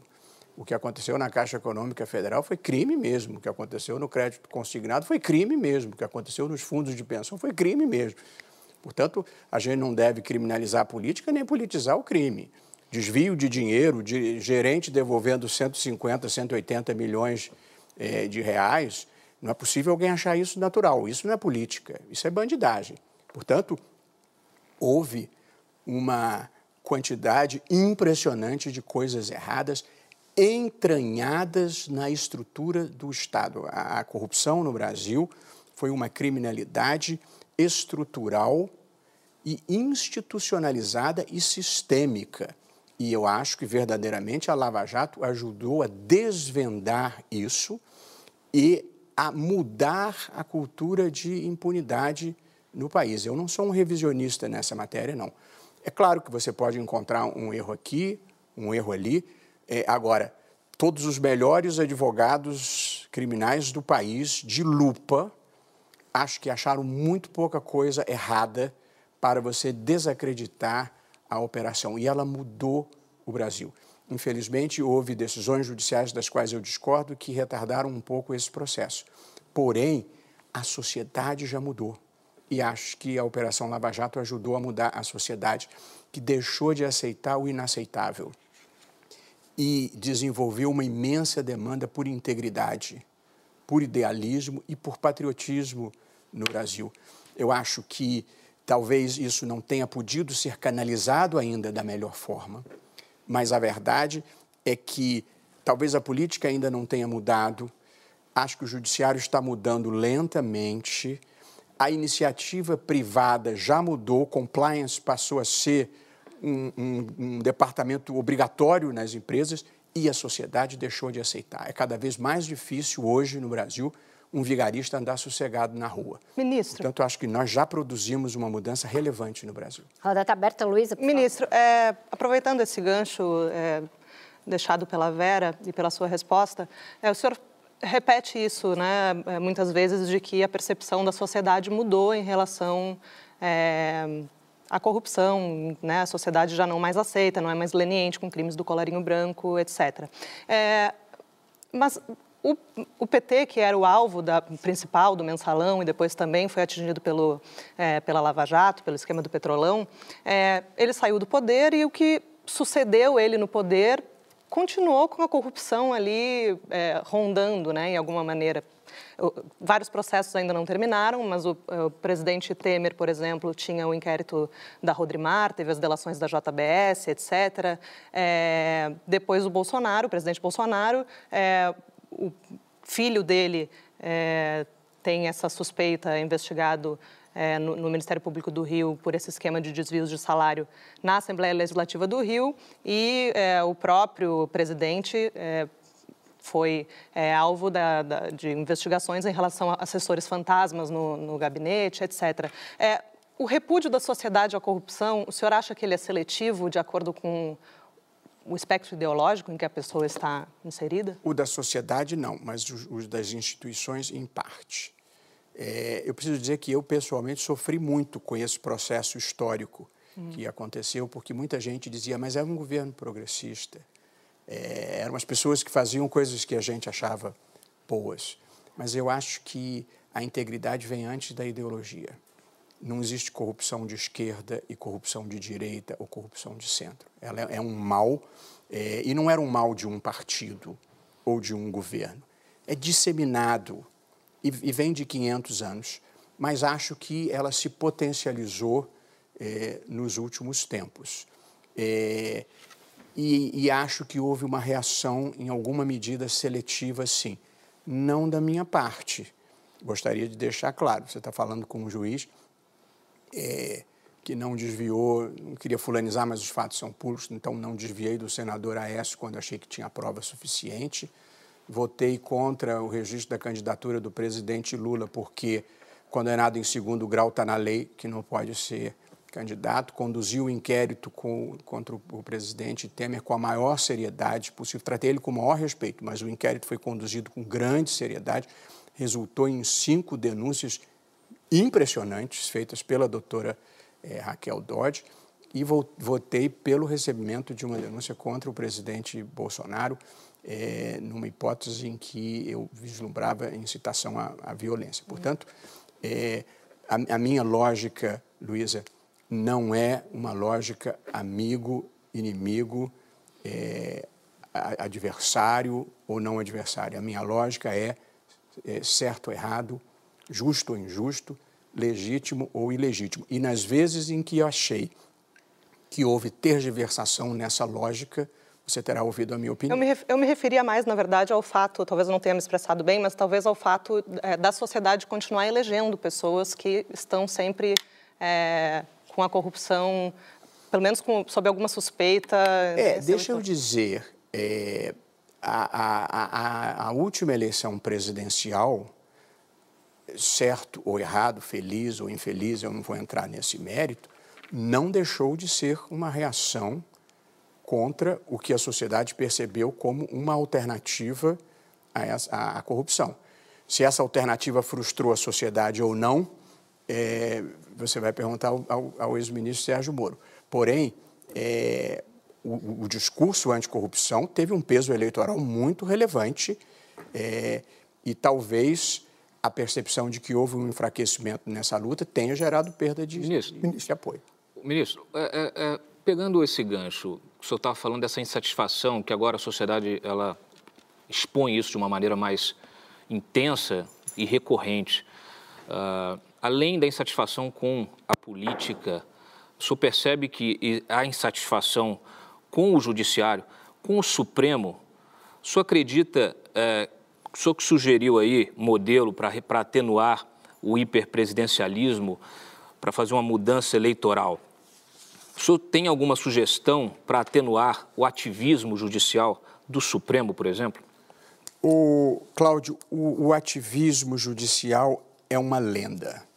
O que aconteceu na Caixa Econômica Federal foi crime mesmo. O que aconteceu no crédito consignado foi crime mesmo. O que aconteceu nos fundos de pensão foi crime mesmo. Portanto, a gente não deve criminalizar a política nem politizar o crime. Desvio de dinheiro, de gerente devolvendo 150, 180 milhões eh, de reais, não é possível alguém achar isso natural. Isso não é política, isso é bandidagem. Portanto, houve uma quantidade impressionante de coisas erradas entranhadas na estrutura do Estado. A, a corrupção no Brasil foi uma criminalidade estrutural e institucionalizada e sistêmica. E eu acho que verdadeiramente a Lava Jato ajudou a desvendar isso e a mudar a cultura de impunidade no país. Eu não sou um revisionista nessa matéria, não. É claro que você pode encontrar um erro aqui, um erro ali. É, agora, todos os melhores advogados criminais do país, de lupa, acho que acharam muito pouca coisa errada para você desacreditar a operação. E ela mudou o Brasil. Infelizmente, houve decisões judiciais das quais eu discordo que retardaram um pouco esse processo. Porém, a sociedade já mudou. E acho que a Operação Lava Jato ajudou a mudar a sociedade, que deixou de aceitar o inaceitável e desenvolveu uma imensa demanda por integridade, por idealismo e por patriotismo no Brasil. Eu acho que talvez isso não tenha podido ser canalizado ainda da melhor forma, mas a verdade é que talvez a política ainda não tenha mudado. Acho que o judiciário está mudando lentamente. A iniciativa privada já mudou, compliance passou a ser um, um, um departamento obrigatório nas empresas e a sociedade deixou de aceitar. É cada vez mais difícil hoje no Brasil um vigarista andar sossegado na rua. Ministro. Portanto, acho que nós já produzimos uma mudança relevante no Brasil. Roda está aberta, Luísa. Ministro, é, aproveitando esse gancho é, deixado pela Vera e pela sua resposta, é, o senhor repete isso, né, é, muitas vezes, de que a percepção da sociedade mudou em relação à corrupção, né, a sociedade já não mais aceita, não é mais leniente com crimes do colarinho branco, etc. É, mas o, o, PT, que era o alvo da, principal do mensalão e depois também foi atingido pelo, é, pela Lava Jato, pelo esquema do Petrolão, é, ele saiu do poder e o que sucedeu ele no poder continuou com a corrupção ali é, rondando, né, em alguma maneira. Vários processos ainda não terminaram, mas o, o, presidente Temer, por exemplo, tinha o inquérito da Rodrimar, teve as delações da JBS, etc. É, depois o Bolsonaro, o presidente Bolsonaro, é, o filho dele é, tem essa suspeita investigado é, no, no, Ministério Público do Rio por esse esquema de desvios de salário na Assembleia Legislativa do Rio e é, o próprio presidente é, foi é, alvo da, da, de investigações em relação a assessores fantasmas no, no gabinete, etc. É, o repúdio da sociedade à corrupção, o senhor acha que ele é seletivo de acordo com o espectro ideológico em que a pessoa está inserida? O da sociedade, não, mas o, das instituições, em parte. É, eu preciso dizer que eu, pessoalmente, sofri muito com esse processo histórico hum. que aconteceu, porque muita gente dizia, mas era um governo progressista. É, eram as pessoas que faziam coisas que a gente achava boas. Mas eu acho que a integridade vem antes da ideologia não existe corrupção de esquerda e corrupção de direita ou corrupção de centro. Ela é, é um mal, é, e não era um mal de um partido ou de um governo. É disseminado e, e vem de 500 anos, mas acho que ela se potencializou é, nos últimos tempos. É, e, e acho que houve uma reação, em alguma medida, seletiva, sim. Não da minha parte. Gostaria de deixar claro, você está falando com um juiz é, que não desviou, não queria fulanizar, mas os fatos são puros, então não desviei do senador Aécio quando achei que tinha prova suficiente. Votei contra o registro da candidatura do presidente Lula, porque condenado em segundo grau está na lei que não pode ser candidato. Conduzi o inquérito com, contra o presidente Temer com a maior seriedade possível. Tratei ele com o maior respeito, mas o inquérito foi conduzido com grande seriedade. Resultou em cinco denúncias impressionantes feitas pela doutora é, Raquel Dodge e votei pelo recebimento de uma denúncia contra o presidente Bolsonaro, é, numa hipótese em que eu vislumbrava incitação à, à violência. Portanto, é, a, a, minha lógica, Luísa, não é uma lógica amigo, inimigo, é, adversário ou não adversário. A minha lógica é, é certo ou errado, justo ou injusto, legítimo ou ilegítimo. E nas vezes em que eu achei que houve tergiversação nessa lógica, você terá ouvido a minha opinião. Eu me, referia mais, na verdade, ao fato, talvez eu não tenha me expressado bem, mas talvez ao fato é, da sociedade continuar elegendo pessoas que estão sempre é, com a corrupção, pelo menos com, sob alguma suspeita. É, deixa eu dizer, é, a, a, a, a última eleição presidencial certo ou errado, feliz ou infeliz, eu não vou entrar nesse mérito, não deixou de ser uma reação contra o que a sociedade percebeu como uma alternativa à, à corrupção. Se essa alternativa frustrou a sociedade ou não, é, você vai perguntar ao, ao, ao ex-ministro Sérgio Moro. Porém, é, o, o, discurso anticorrupção teve um peso eleitoral muito relevante é, e talvez a percepção de que houve um enfraquecimento nessa luta tenha gerado perda de, ministro, de apoio. Ministro, é, é, é, pegando esse gancho, o senhor estava falando dessa insatisfação que agora a sociedade ela expõe isso de uma maneira mais intensa e recorrente. Uh, além da insatisfação com a política, o senhor percebe que há insatisfação com o judiciário, com o Supremo? O senhor acredita uh, o senhor que sugeriu aí modelo para atenuar o hiperpresidencialismo, para fazer uma mudança eleitoral. O senhor tem alguma sugestão para atenuar o ativismo judicial do Supremo, por exemplo? O Cláudio, o, o ativismo judicial é uma lenda.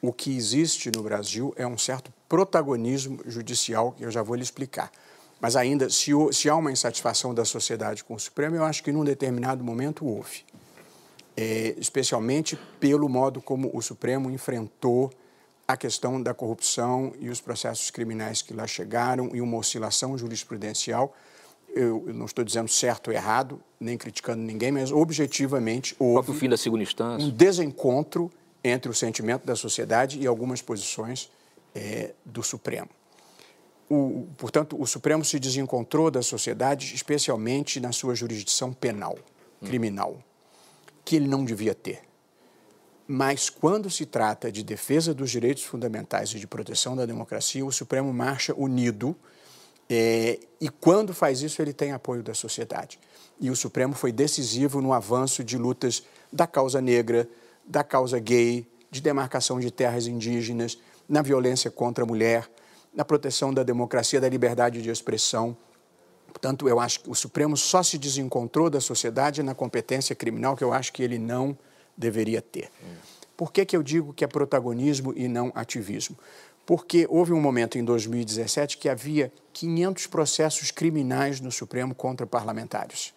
O que existe no Brasil é um certo protagonismo judicial que eu já vou lhe explicar. Mas ainda, se, se há uma insatisfação da sociedade com o Supremo, eu acho que num determinado momento houve. É, especialmente pelo modo como o Supremo enfrentou a questão da corrupção e os processos criminais que lá chegaram e uma oscilação jurisprudencial. Eu, eu não estou dizendo certo ou errado, nem criticando ninguém, mas objetivamente houve o fim da segunda instância. um desencontro entre o sentimento da sociedade e algumas posições é, do Supremo. O, portanto, o Supremo se desencontrou da sociedade, especialmente na sua jurisdição penal, criminal, que ele não devia ter. Mas quando se trata de defesa dos direitos fundamentais e de proteção da democracia, o Supremo marcha unido é, e quando faz isso ele tem apoio da sociedade. E o Supremo foi decisivo no avanço de lutas da causa negra, da causa gay, de demarcação de terras indígenas, na violência contra a mulher na proteção da democracia, da liberdade de expressão. Portanto, eu acho que o Supremo só se desencontrou da sociedade na competência criminal que eu acho que ele não deveria ter. Por que, que eu digo que é protagonismo e não ativismo? Porque houve um momento em 2017 que havia 500 processos criminais no Supremo contra parlamentares.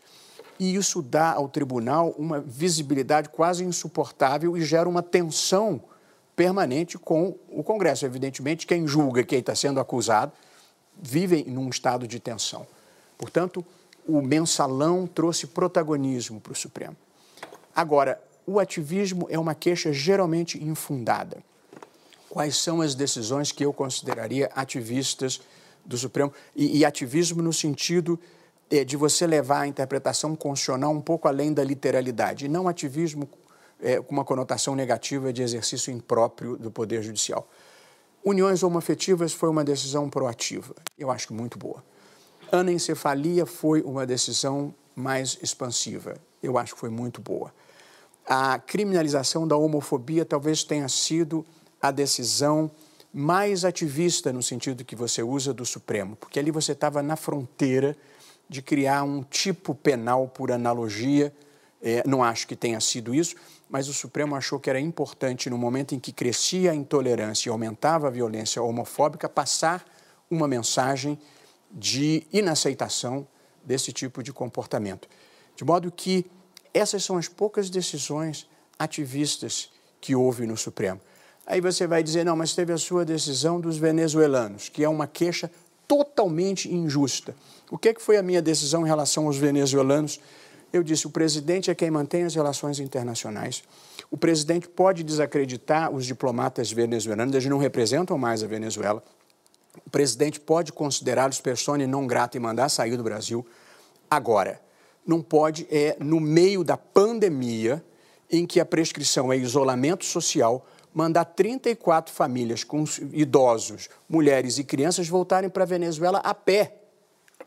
E isso dá ao tribunal uma visibilidade quase insuportável e gera uma tensão permanente com o Congresso. Evidentemente, quem julga quem está sendo acusado vive num estado de tensão. Portanto, o mensalão trouxe protagonismo para o Supremo. Agora, o ativismo é uma queixa geralmente infundada. Quais são as decisões que eu consideraria ativistas do Supremo? E, e ativismo no sentido de você levar a interpretação constitucional um pouco além da literalidade, e não ativismo é, com uma conotação negativa de exercício impróprio do Poder Judicial. Uniões homoafetivas foi uma decisão proativa, eu acho que muito boa. Anencefalia foi uma decisão mais expansiva, eu acho que foi muito boa. A criminalização da homofobia talvez tenha sido a decisão mais ativista no sentido que você usa do Supremo, porque ali você estava na fronteira de criar um tipo penal por analogia. É, não acho que tenha sido isso, mas o Supremo achou que era importante, no momento em que crescia a intolerância e aumentava a violência homofóbica, passar uma mensagem de inaceitação desse tipo de comportamento. De modo que essas são as poucas decisões ativistas que houve no Supremo. Aí você vai dizer, não, mas teve a sua decisão dos venezuelanos, que é uma queixa totalmente injusta. O que, é que foi a minha decisão em relação aos venezuelanos? Eu disse, o presidente é quem mantém as relações internacionais. O presidente pode desacreditar os diplomatas venezuelanos, eles não representam mais a Venezuela. O presidente pode considerá-los persona não grata e mandar sair do Brasil. Agora, não pode, é no meio da pandemia, em que a prescrição é isolamento social, mandar 34 famílias com idosos, mulheres e crianças voltarem para a Venezuela a pé,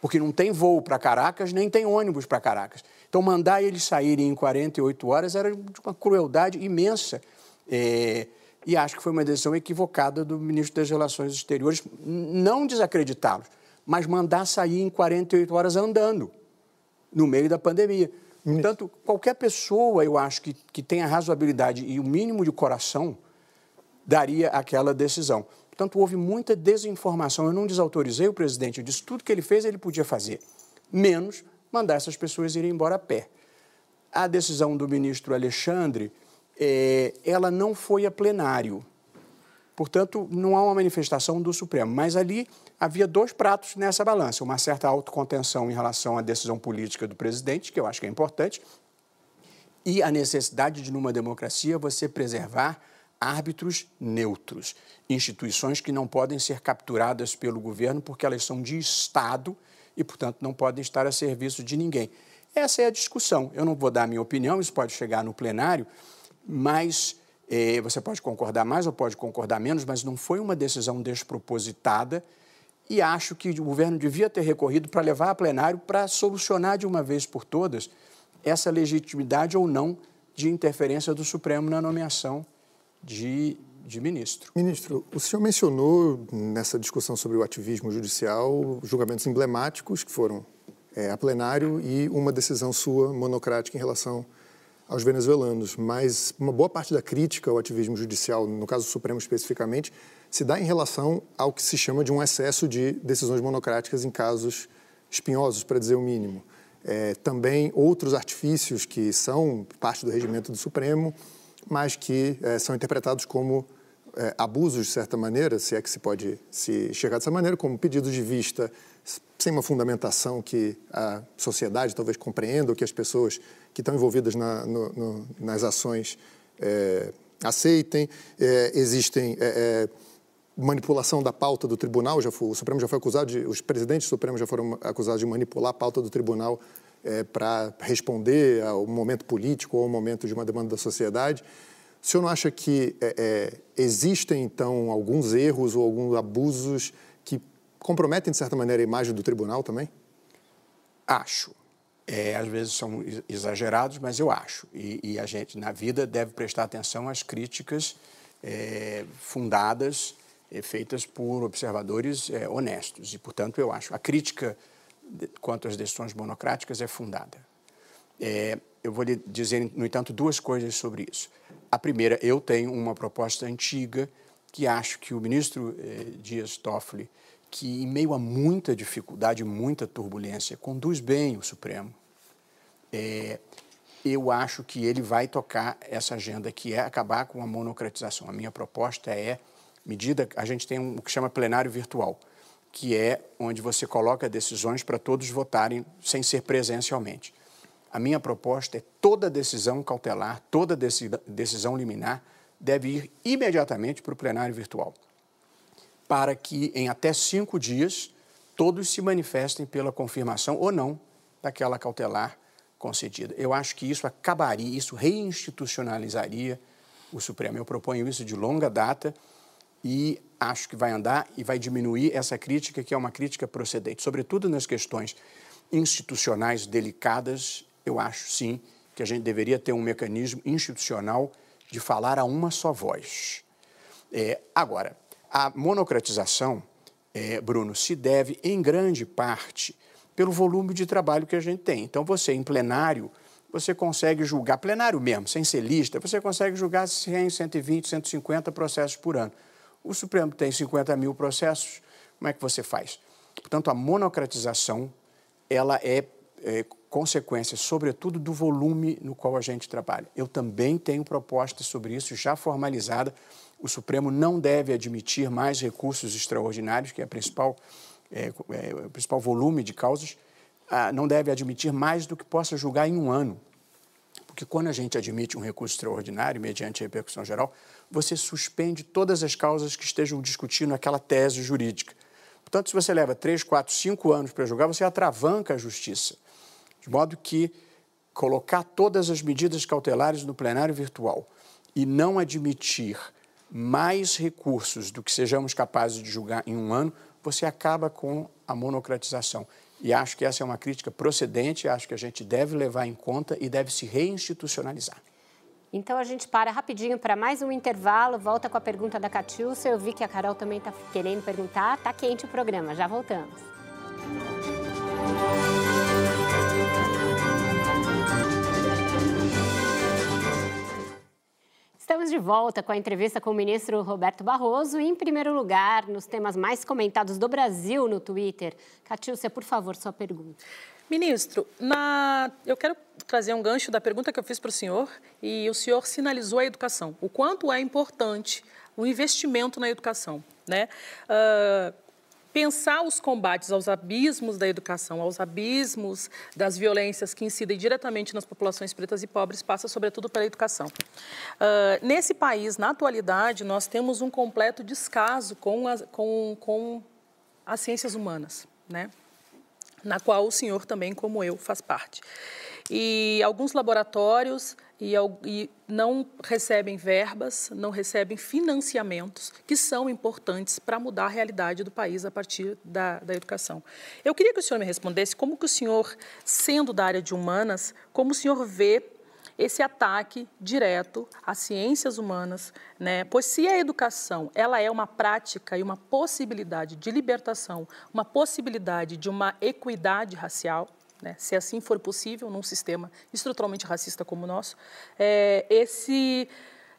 porque não tem voo para Caracas, nem tem ônibus para Caracas. Então, mandar eles saírem em 48 horas era de uma crueldade imensa. É, e acho que foi uma decisão equivocada do ministro das Relações Exteriores não desacreditá-los, mas mandar sair em 48 horas andando, no meio da pandemia. Portanto, qualquer pessoa, eu acho, que, que tenha razoabilidade e o mínimo de coração, daria aquela decisão. Portanto, houve muita desinformação. Eu não desautorizei o presidente, eu disse tudo que ele fez ele podia fazer, menos mandar essas pessoas irem embora a pé. A decisão do ministro Alexandre, é, ela não foi a plenário. Portanto, não há uma manifestação do Supremo. Mas ali havia dois pratos nessa balança: uma certa autocontenção em relação à decisão política do presidente, que eu acho que é importante, e a necessidade de, numa democracia, você preservar árbitros neutros, instituições que não podem ser capturadas pelo governo porque elas são de Estado e, portanto, não podem estar a serviço de ninguém. Essa é a discussão. Eu não vou dar a minha opinião, isso pode chegar no plenário, mas eh, você pode concordar mais ou pode concordar menos, mas não foi uma decisão despropositada e acho que o governo devia ter recorrido para levar a plenário para solucionar de uma vez por todas essa legitimidade ou não de interferência do Supremo na nomeação de, de ministro. Ministro, o senhor mencionou nessa discussão sobre o ativismo judicial julgamentos emblemáticos que foram é, a plenário e uma decisão sua monocrática em relação aos venezuelanos, mas uma boa parte da crítica ao ativismo judicial, no caso Supremo especificamente, se dá em relação ao que se chama de um excesso de decisões monocráticas em casos espinhosos, para dizer o mínimo. É, também outros artifícios que são parte do regimento do Supremo, mas que é, são interpretados como é, abusos, de certa maneira, se é que se pode se chegar dessa maneira, como pedidos de vista sem uma fundamentação que a sociedade talvez compreenda, ou que as pessoas que estão envolvidas na, no, no, nas ações é, aceitem. É, existem é, manipulação da pauta do tribunal, já foi, o Supremo já foi acusado de, os presidentes do Supremo já foram acusados de manipular a pauta do tribunal é, para responder ao momento político ou ao momento de uma demanda da sociedade. O senhor não acha que é, é, existem, então, alguns erros ou alguns abusos que comprometem, de certa maneira, a imagem do tribunal também? Acho. É, às vezes são exagerados, mas eu acho. E, e, a gente, na vida, deve prestar atenção às críticas é, fundadas, é, feitas por observadores é, honestos. E, portanto, eu acho. A crítica quanto às decisões monocráticas é fundada. É, eu vou lhe dizer, no entanto, duas coisas sobre isso. A primeira, eu tenho uma proposta antiga que acho que o ministro eh, Dias Toffoli, que em meio a muita dificuldade, muita turbulência, conduz bem o Supremo. É, eu acho que ele vai tocar essa agenda que é acabar com a monocratização. A minha proposta é medida, a gente tem um, o que chama plenário virtual que é onde você coloca decisões para todos votarem sem ser presencialmente. A minha proposta é toda decisão cautelar, toda decisão liminar deve ir imediatamente para o plenário virtual, para que em até cinco dias todos se manifestem pela confirmação ou não daquela cautelar concedida. Eu acho que isso acabaria, isso reinstitucionalizaria o Supremo. Eu proponho isso de longa data e acho que vai andar e vai diminuir essa crítica, que é uma crítica procedente. Sobretudo nas questões institucionais delicadas, eu acho sim que a gente deveria ter um mecanismo institucional de falar a uma só voz. É, agora, A monocratização, é, Bruno, se deve em grande parte pelo volume de trabalho que a gente tem. Então, você em plenário, você consegue julgar, plenário mesmo, sem ser lista, você consegue julgar 100, 120, 150 processos por ano. O Supremo tem 50 mil processos, como é que você faz? Portanto, a monocratização, ela é, é consequência, sobretudo, do volume no qual a gente trabalha. Eu também tenho propostas sobre isso já formalizada. O Supremo não deve admitir mais recursos extraordinários, que é, a principal, é, é o principal volume de causas, ah, não deve admitir mais do que possa julgar em um ano. Porque quando a gente admite um recurso extraordinário, mediante repercussão geral, você suspende todas as causas que estejam discutindo aquela tese jurídica. Portanto, se você leva três, quatro, cinco anos para julgar, você atravanca a justiça. De modo que colocar todas as medidas cautelares no plenário virtual e não admitir mais recursos do que sejamos capazes de julgar em um ano, você acaba com a monocratização. E acho que essa é uma crítica procedente, acho que a gente deve levar em conta e deve se reinstitucionalizar. Então a gente para rapidinho para mais um intervalo, volta com a pergunta da Catiúcia. Eu vi que a Carol também está querendo perguntar. Está quente o programa, já voltamos. Estamos de volta com a entrevista com o ministro Roberto Barroso e, em primeiro lugar, nos temas mais comentados do Brasil no Twitter. Catiúcia, por favor, sua pergunta. Ministro, na... eu quero trazer um gancho da pergunta que eu fiz para o senhor e o senhor sinalizou a educação, o quanto é importante o investimento na educação. Né? Uh, pensar os combates aos abismos da educação, aos abismos das violências que incidem diretamente nas populações pretas e pobres, passa sobretudo pela educação. Uh, nesse país, na atualidade, nós temos um completo descaso com, as, com, com as ciências humanas, né? na qual o senhor também, como eu, faz parte. E alguns laboratórios e, e não recebem verbas, não recebem financiamentos que são importantes para mudar a realidade do país a partir da, da educação. Eu queria que o senhor me respondesse como que o senhor, sendo da área de humanas, como o senhor vê esse ataque direto às ciências humanas, né? Pois se a educação ela é uma prática e uma possibilidade de libertação, uma possibilidade de uma equidade racial, né, se assim for possível, num sistema estruturalmente racista como o nosso, é, esse,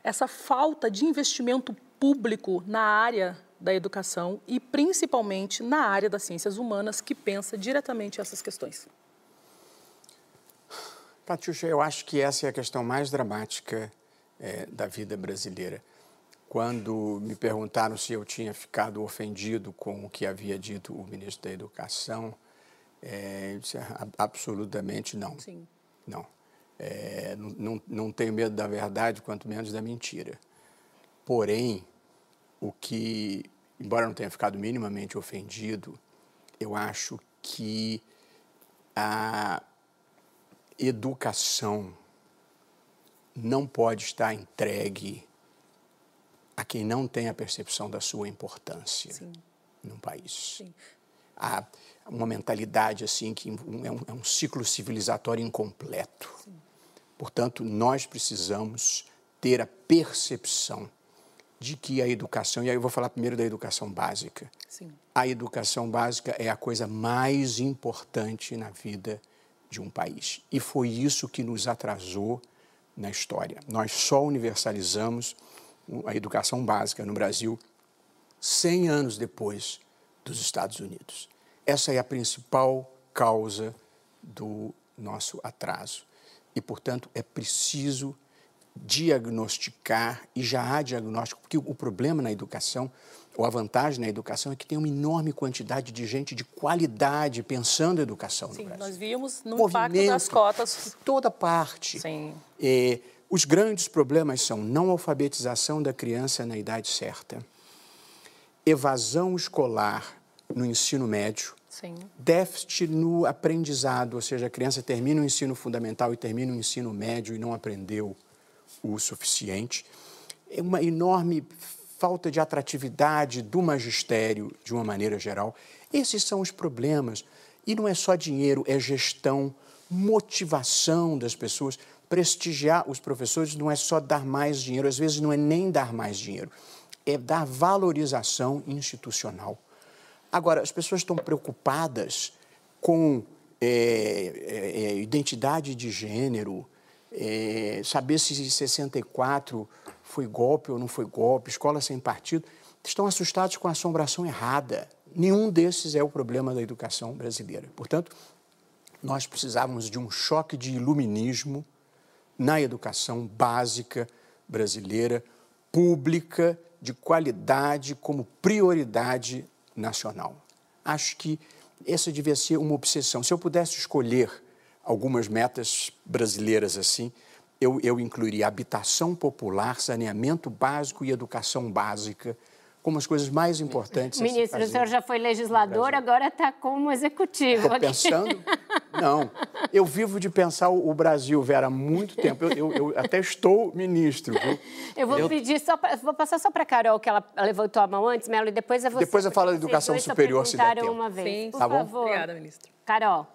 essa falta de investimento público na área da educação e principalmente na área das ciências humanas que pensa diretamente essas questões. Patiuxa, eu acho que essa é a questão mais dramática é, da vida brasileira. Quando me perguntaram se eu tinha ficado ofendido com o que havia dito o ministro da Educação, é, disse, absolutamente não. Sim. Não. É, não, não, não tenho medo da verdade, quanto menos da mentira. Porém, o que, embora não tenha ficado minimamente ofendido, eu acho que a educação não pode estar entregue a quem não tem a percepção da sua importância Sim. num país. Sim. Há uma mentalidade assim que é um, é um ciclo civilizatório incompleto. Sim. Portanto, nós precisamos ter a percepção de que a educação, e aí eu vou falar primeiro da educação básica. Sim. A educação básica é a coisa mais importante na vida de um país. E foi isso que nos atrasou na história. Nós só universalizamos a educação básica no Brasil 100 anos depois dos Estados Unidos. Essa é a principal causa do nosso atraso. E, portanto, é preciso diagnosticar, e já há diagnóstico, porque o problema na educação, ou a vantagem na educação, é que tem uma enorme quantidade de gente de qualidade pensando em educação Sim, no Brasil. nós vimos no Movimento, impacto das cotas. De toda parte. Sim. É, os grandes problemas são não alfabetização da criança na idade certa, evasão escolar no ensino médio, Sim. déficit no aprendizado, ou seja, a criança termina o ensino fundamental e termina o ensino médio e não aprendeu o suficiente, é uma enorme falta de atratividade do magistério de uma maneira geral. Esses são os problemas. E não é só dinheiro, é gestão, motivação das pessoas. Prestigiar os professores não é só dar mais dinheiro, às vezes não é nem dar mais dinheiro é dar valorização institucional. Agora, as pessoas estão preocupadas com é, é, é identidade de gênero, é, saber se 64 foi golpe ou não foi golpe, escola sem partido, estão assustados com a assombração errada. Nenhum desses é o problema da educação brasileira. Portanto, nós precisávamos de um choque de iluminismo na educação básica brasileira, pública, de qualidade, como prioridade nacional. Acho que essa devia ser uma obsessão. Se eu pudesse escolher algumas metas brasileiras assim, eu, eu incluiria habitação popular, saneamento básico e educação básica como as coisas mais importantes. Ministro, o senhor já foi legislador, agora está como executivo. Estou pensando? Não. Eu vivo de pensar o Brasil, Vera, há muito tempo. Eu, eu, eu até estou ministro. Viu? Eu vou eu... pedir só pra, vou passar só para a Carol, que ela levantou a mão antes, Melo, e depois é você. Depois eu falo da educação superior, se der tempo. uma vez. Sim, por tá bom? favor. Obrigada, ministro. Carol.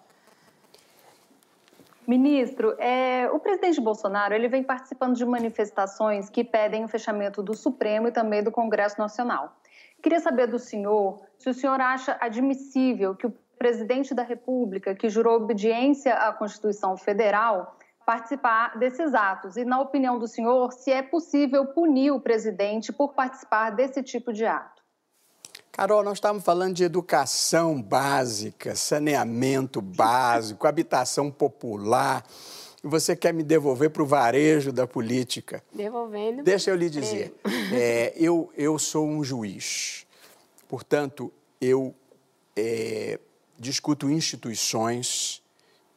Ministro, é, o presidente Bolsonaro ele vem participando de manifestações que pedem o fechamento do Supremo e também do Congresso Nacional. Queria saber do senhor se o senhor acha admissível que o presidente da República, que jurou obediência à Constituição Federal, participar desses atos. E, na opinião do senhor, se é possível punir o presidente por participar desse tipo de ato. Carol, nós estávamos falando de educação básica, saneamento básico, habitação popular. E você quer me devolver para o varejo da política. Devolvendo. Deixa eu lhe dizer. É, eu, eu sou um juiz. Portanto, eu é, discuto instituições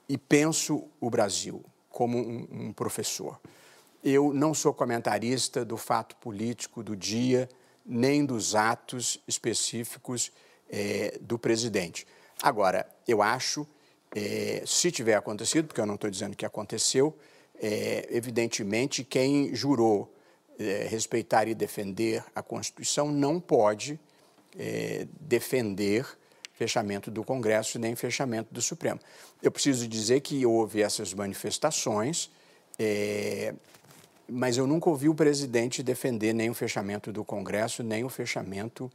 e penso o Brasil como um, um professor. Eu não sou comentarista do fato político do dia nem dos atos específicos é, do presidente. Agora, eu acho, é, se tiver acontecido, porque eu não estou dizendo que aconteceu, é, evidentemente quem jurou é, respeitar e defender a Constituição não pode é, defender fechamento do Congresso nem fechamento do Supremo. Eu preciso dizer que houve essas manifestações, é, mas eu nunca ouvi o presidente defender nem o fechamento do Congresso, nem o fechamento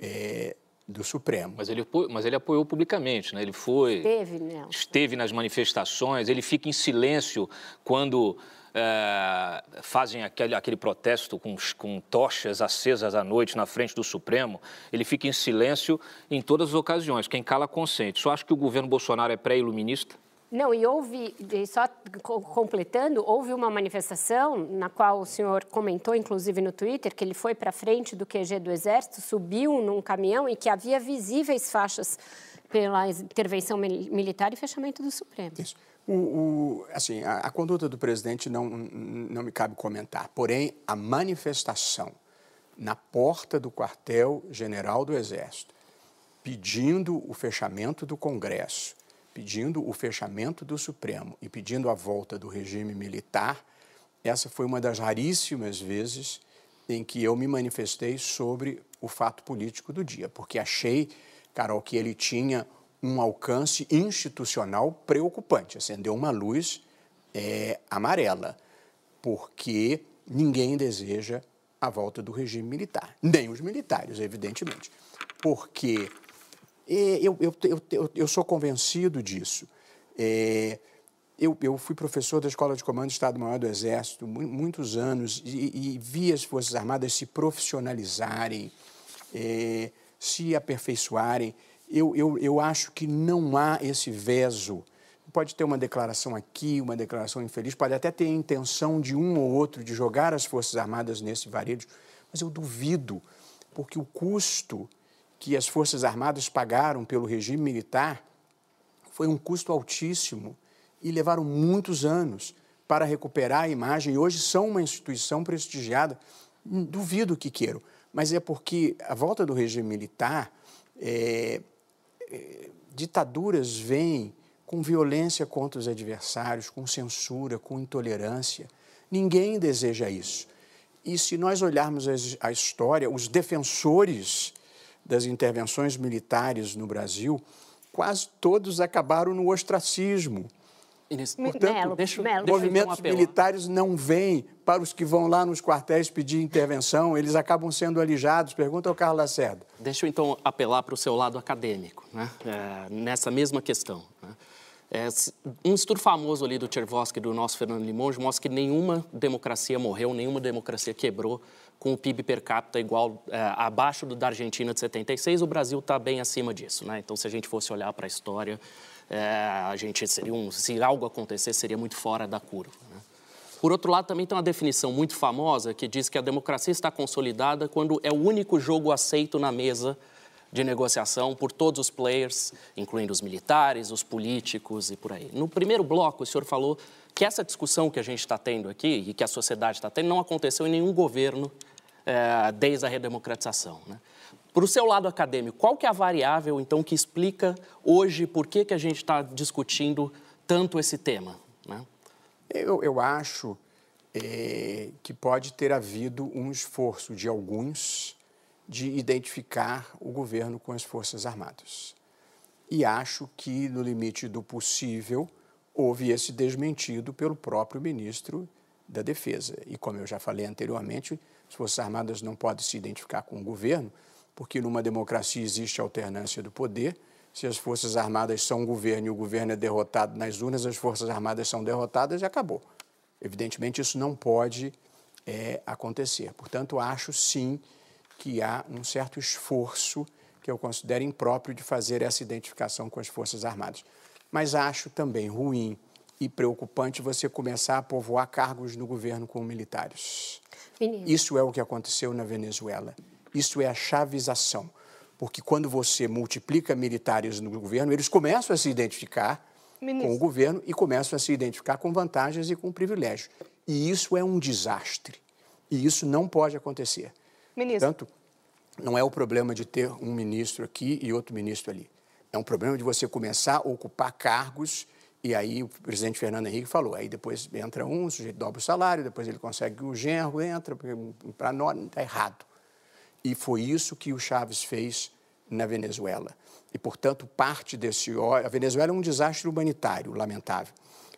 é, do Supremo. Mas ele, mas ele apoiou publicamente, né? Ele foi... Esteve, né? Esteve nas manifestações, ele fica em silêncio quando é, fazem aquele, aquele protesto com, com tochas acesas à noite na frente do Supremo, ele fica em silêncio em todas as ocasiões. Quem cala, consente. Só acho que o governo Bolsonaro é pré-iluminista? Não, e houve, só completando, houve uma manifestação na qual o senhor comentou, inclusive no Twitter, que ele foi para frente do QG do Exército, subiu num caminhão e que havia visíveis faixas pela intervenção militar e fechamento do Supremo. Isso. O, o, assim, a, a, conduta do presidente não, não me cabe comentar, porém, a manifestação na porta do quartel-general do Exército, pedindo o fechamento do Congresso, pedindo o fechamento do Supremo e pedindo a volta do regime militar, essa foi uma das raríssimas vezes em que eu me manifestei sobre o fato político do dia, porque achei, Carol, que ele tinha um alcance institucional preocupante, acendeu uma luz é, amarela, porque ninguém deseja a volta do regime militar, nem os militares, evidentemente, porque eu, eu, eu, eu, sou convencido disso. É, eu, eu, fui professor da Escola de Comando do Estado-Maior do Exército muitos anos e, e, vi as Forças Armadas se profissionalizarem, é, se aperfeiçoarem. Eu, eu, eu acho que não há esse veso. Pode ter uma declaração aqui, uma declaração infeliz, pode até ter a intenção de um ou outro de jogar as Forças Armadas nesse varejo, mas eu duvido, porque o custo que as Forças Armadas pagaram pelo regime militar foi um custo altíssimo e levaram muitos anos para recuperar a imagem. E hoje são uma instituição prestigiada. Duvido que queiram, mas é porque a volta do regime militar, é, é, ditaduras vêm com violência contra os adversários, com censura, com intolerância. Ninguém deseja isso. E se nós olharmos a história, os defensores das intervenções militares no Brasil, quase todos acabaram no ostracismo. Portanto, Melo, deixa, Melo. movimentos então militares não vêm para os que vão lá nos quartéis pedir intervenção, eles acabam sendo alijados. Pergunta ao Carlos Lacerda. Deixa eu então apelar para o seu lado acadêmico, né? é, nessa mesma questão. Né? É, um estudo famoso ali do Tchervosky, do nosso Fernando Limonge, mostra que nenhuma democracia morreu, nenhuma democracia quebrou com o PIB per capita igual, é, abaixo do da Argentina de 76, o Brasil está bem acima disso. Né? Então, se a gente fosse olhar para a história, é, a gente seria um, se algo acontecer, seria muito fora da curva. Né? Por outro lado, também tem uma definição muito famosa que diz que a democracia está consolidada quando é o único jogo aceito na mesa de negociação por todos os players, incluindo os militares, os políticos e por aí. No primeiro bloco, o senhor falou que essa discussão que a gente está tendo aqui e que a sociedade está tendo não aconteceu em nenhum governo é, desde a redemocratização. Né? Para o seu lado acadêmico, qual que é a variável, então, que explica hoje por que, que a gente está discutindo tanto esse tema? Né? Eu, eu acho é, que pode ter havido um esforço de alguns de identificar o governo com as Forças Armadas. E acho que, no limite do possível, houve esse desmentido pelo próprio ministro da Defesa. E, como eu já falei anteriormente, as Forças Armadas não podem se identificar com o governo, porque numa democracia existe alternância do poder. Se as Forças Armadas são o governo e o governo é derrotado nas urnas, as Forças Armadas são derrotadas e acabou. Evidentemente, isso não pode é, acontecer. Portanto, acho sim que há um certo esforço que eu considero impróprio de fazer essa identificação com as Forças Armadas. Mas acho também ruim e preocupante você começar a povoar cargos no governo com militares. Menino. Isso é o que aconteceu na Venezuela. Isso é a chavização. Porque quando você multiplica militares no governo, eles começam a se identificar Ministro. com o governo e começam a se identificar com vantagens e com privilégios. E isso é um desastre. E isso não pode acontecer. Ministro. Portanto, não é o problema de ter um ministro aqui e outro ministro ali. É um problema de você começar a ocupar cargos e aí o presidente Fernando Henrique falou, aí depois entra um, o sujeito dobra o salário, depois ele consegue o genro, entra, para nós está errado. E foi isso que o Chaves fez na Venezuela. E, portanto, parte desse... A Venezuela é um desastre humanitário, lamentável.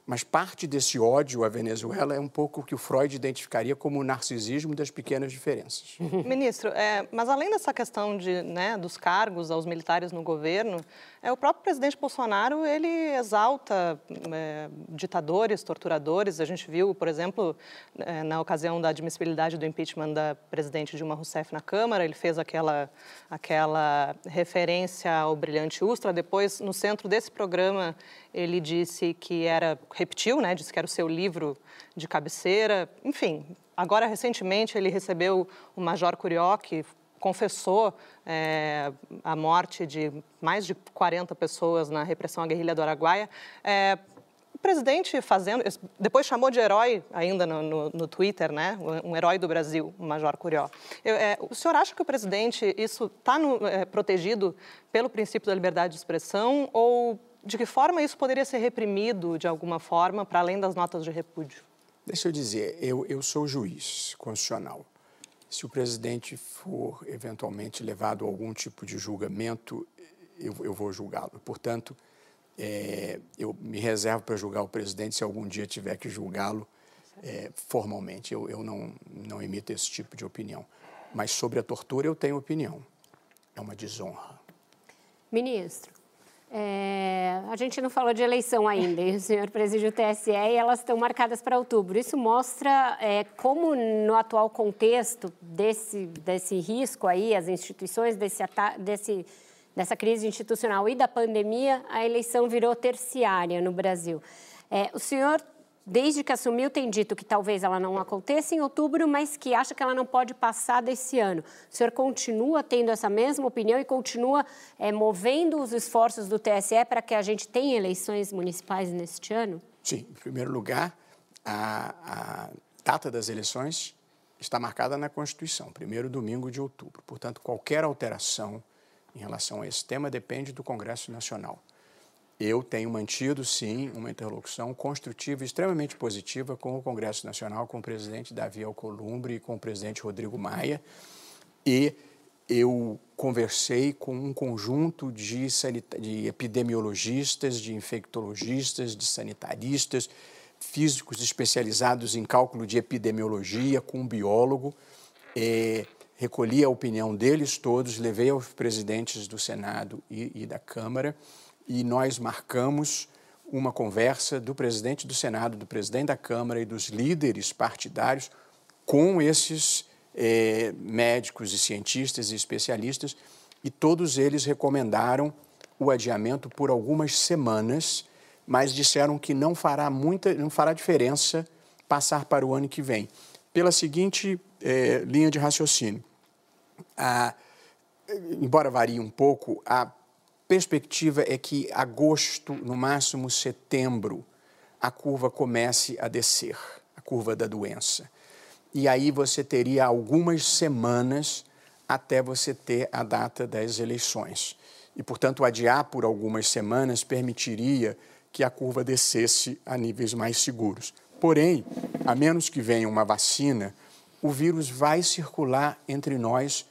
Mas parte desse ódio à Venezuela é um pouco o que o Freud identificaria como o narcisismo das pequenas diferenças. Ministro, é, mas além dessa questão de, né, dos cargos aos militares no governo, é, o próprio presidente Bolsonaro ele exalta é, ditadores, torturadores. A gente viu, por exemplo, é, na ocasião da admissibilidade do impeachment da presidente Dilma Rousseff na Câmara, ele fez aquela, aquela referência ao brilhante Ustra. Depois, no centro desse programa, ele disse que era, repetiu, né, disse que era o seu livro de cabeceira. Enfim, agora recentemente ele recebeu o Major Curió, que confessou é, a morte de mais de 40 pessoas na repressão à guerrilha do Araguaia. É, o presidente fazendo, depois chamou de herói ainda no, no, no Twitter, né? Um herói do Brasil, o Major Curió. Eu, é, o senhor acha que o presidente isso está é, protegido pelo princípio da liberdade de expressão ou de que forma isso poderia ser reprimido de alguma forma, para além das notas de repúdio? Deixa eu dizer, eu, eu sou juiz constitucional. Se o presidente for eventualmente levado a algum tipo de julgamento, eu, eu vou julgá-lo. Portanto, é, eu me reservo para julgar o presidente se algum dia tiver que julgá-lo é, formalmente. Eu, eu não, não emito esse tipo de opinião. Mas sobre a tortura eu tenho opinião. É uma desonra. Ministro, é, a gente não falou de eleição ainda, e o senhor preside o TSE e elas estão marcadas para outubro. Isso mostra é, como, no atual contexto desse, desse risco aí, as instituições, desse, desse, dessa crise institucional e da pandemia, a eleição virou terciária no Brasil. É, o senhor desde que assumiu, tem dito que talvez ela não aconteça em outubro, mas que acha que ela não pode passar desse ano. O senhor continua tendo essa mesma opinião e continua é, movendo os esforços do TSE para que a gente tenha eleições municipais neste ano? Sim, em primeiro lugar, a, a data das eleições está marcada na Constituição, primeiro domingo de outubro. Portanto, qualquer alteração em relação a esse tema depende do Congresso Nacional. Eu tenho mantido, sim, uma interlocução construtiva extremamente positiva com o Congresso Nacional, com o presidente Davi Alcolumbre e com o presidente Rodrigo Maia. E eu conversei com um conjunto de, de epidemiologistas, de infectologistas, de sanitaristas, físicos especializados em cálculo de epidemiologia, com um biólogo. É, recolhi a opinião deles todos, levei aos presidentes do Senado e, e da Câmara e nós marcamos uma conversa do presidente do Senado, do presidente da Câmara e dos líderes partidários com esses eh, médicos e cientistas e especialistas e todos eles recomendaram o adiamento por algumas semanas, mas disseram que não fará muita, não fará diferença passar para o ano que vem, pela seguinte eh, linha de raciocínio. A, embora varie um pouco, a perspectiva é que agosto, no máximo setembro, a curva comece a descer, a curva da doença. E aí você teria algumas semanas até você ter a data das eleições. E, portanto, adiar por algumas semanas permitiria que a curva descesse a níveis mais seguros. Porém, a menos que venha uma vacina, o vírus vai circular entre nós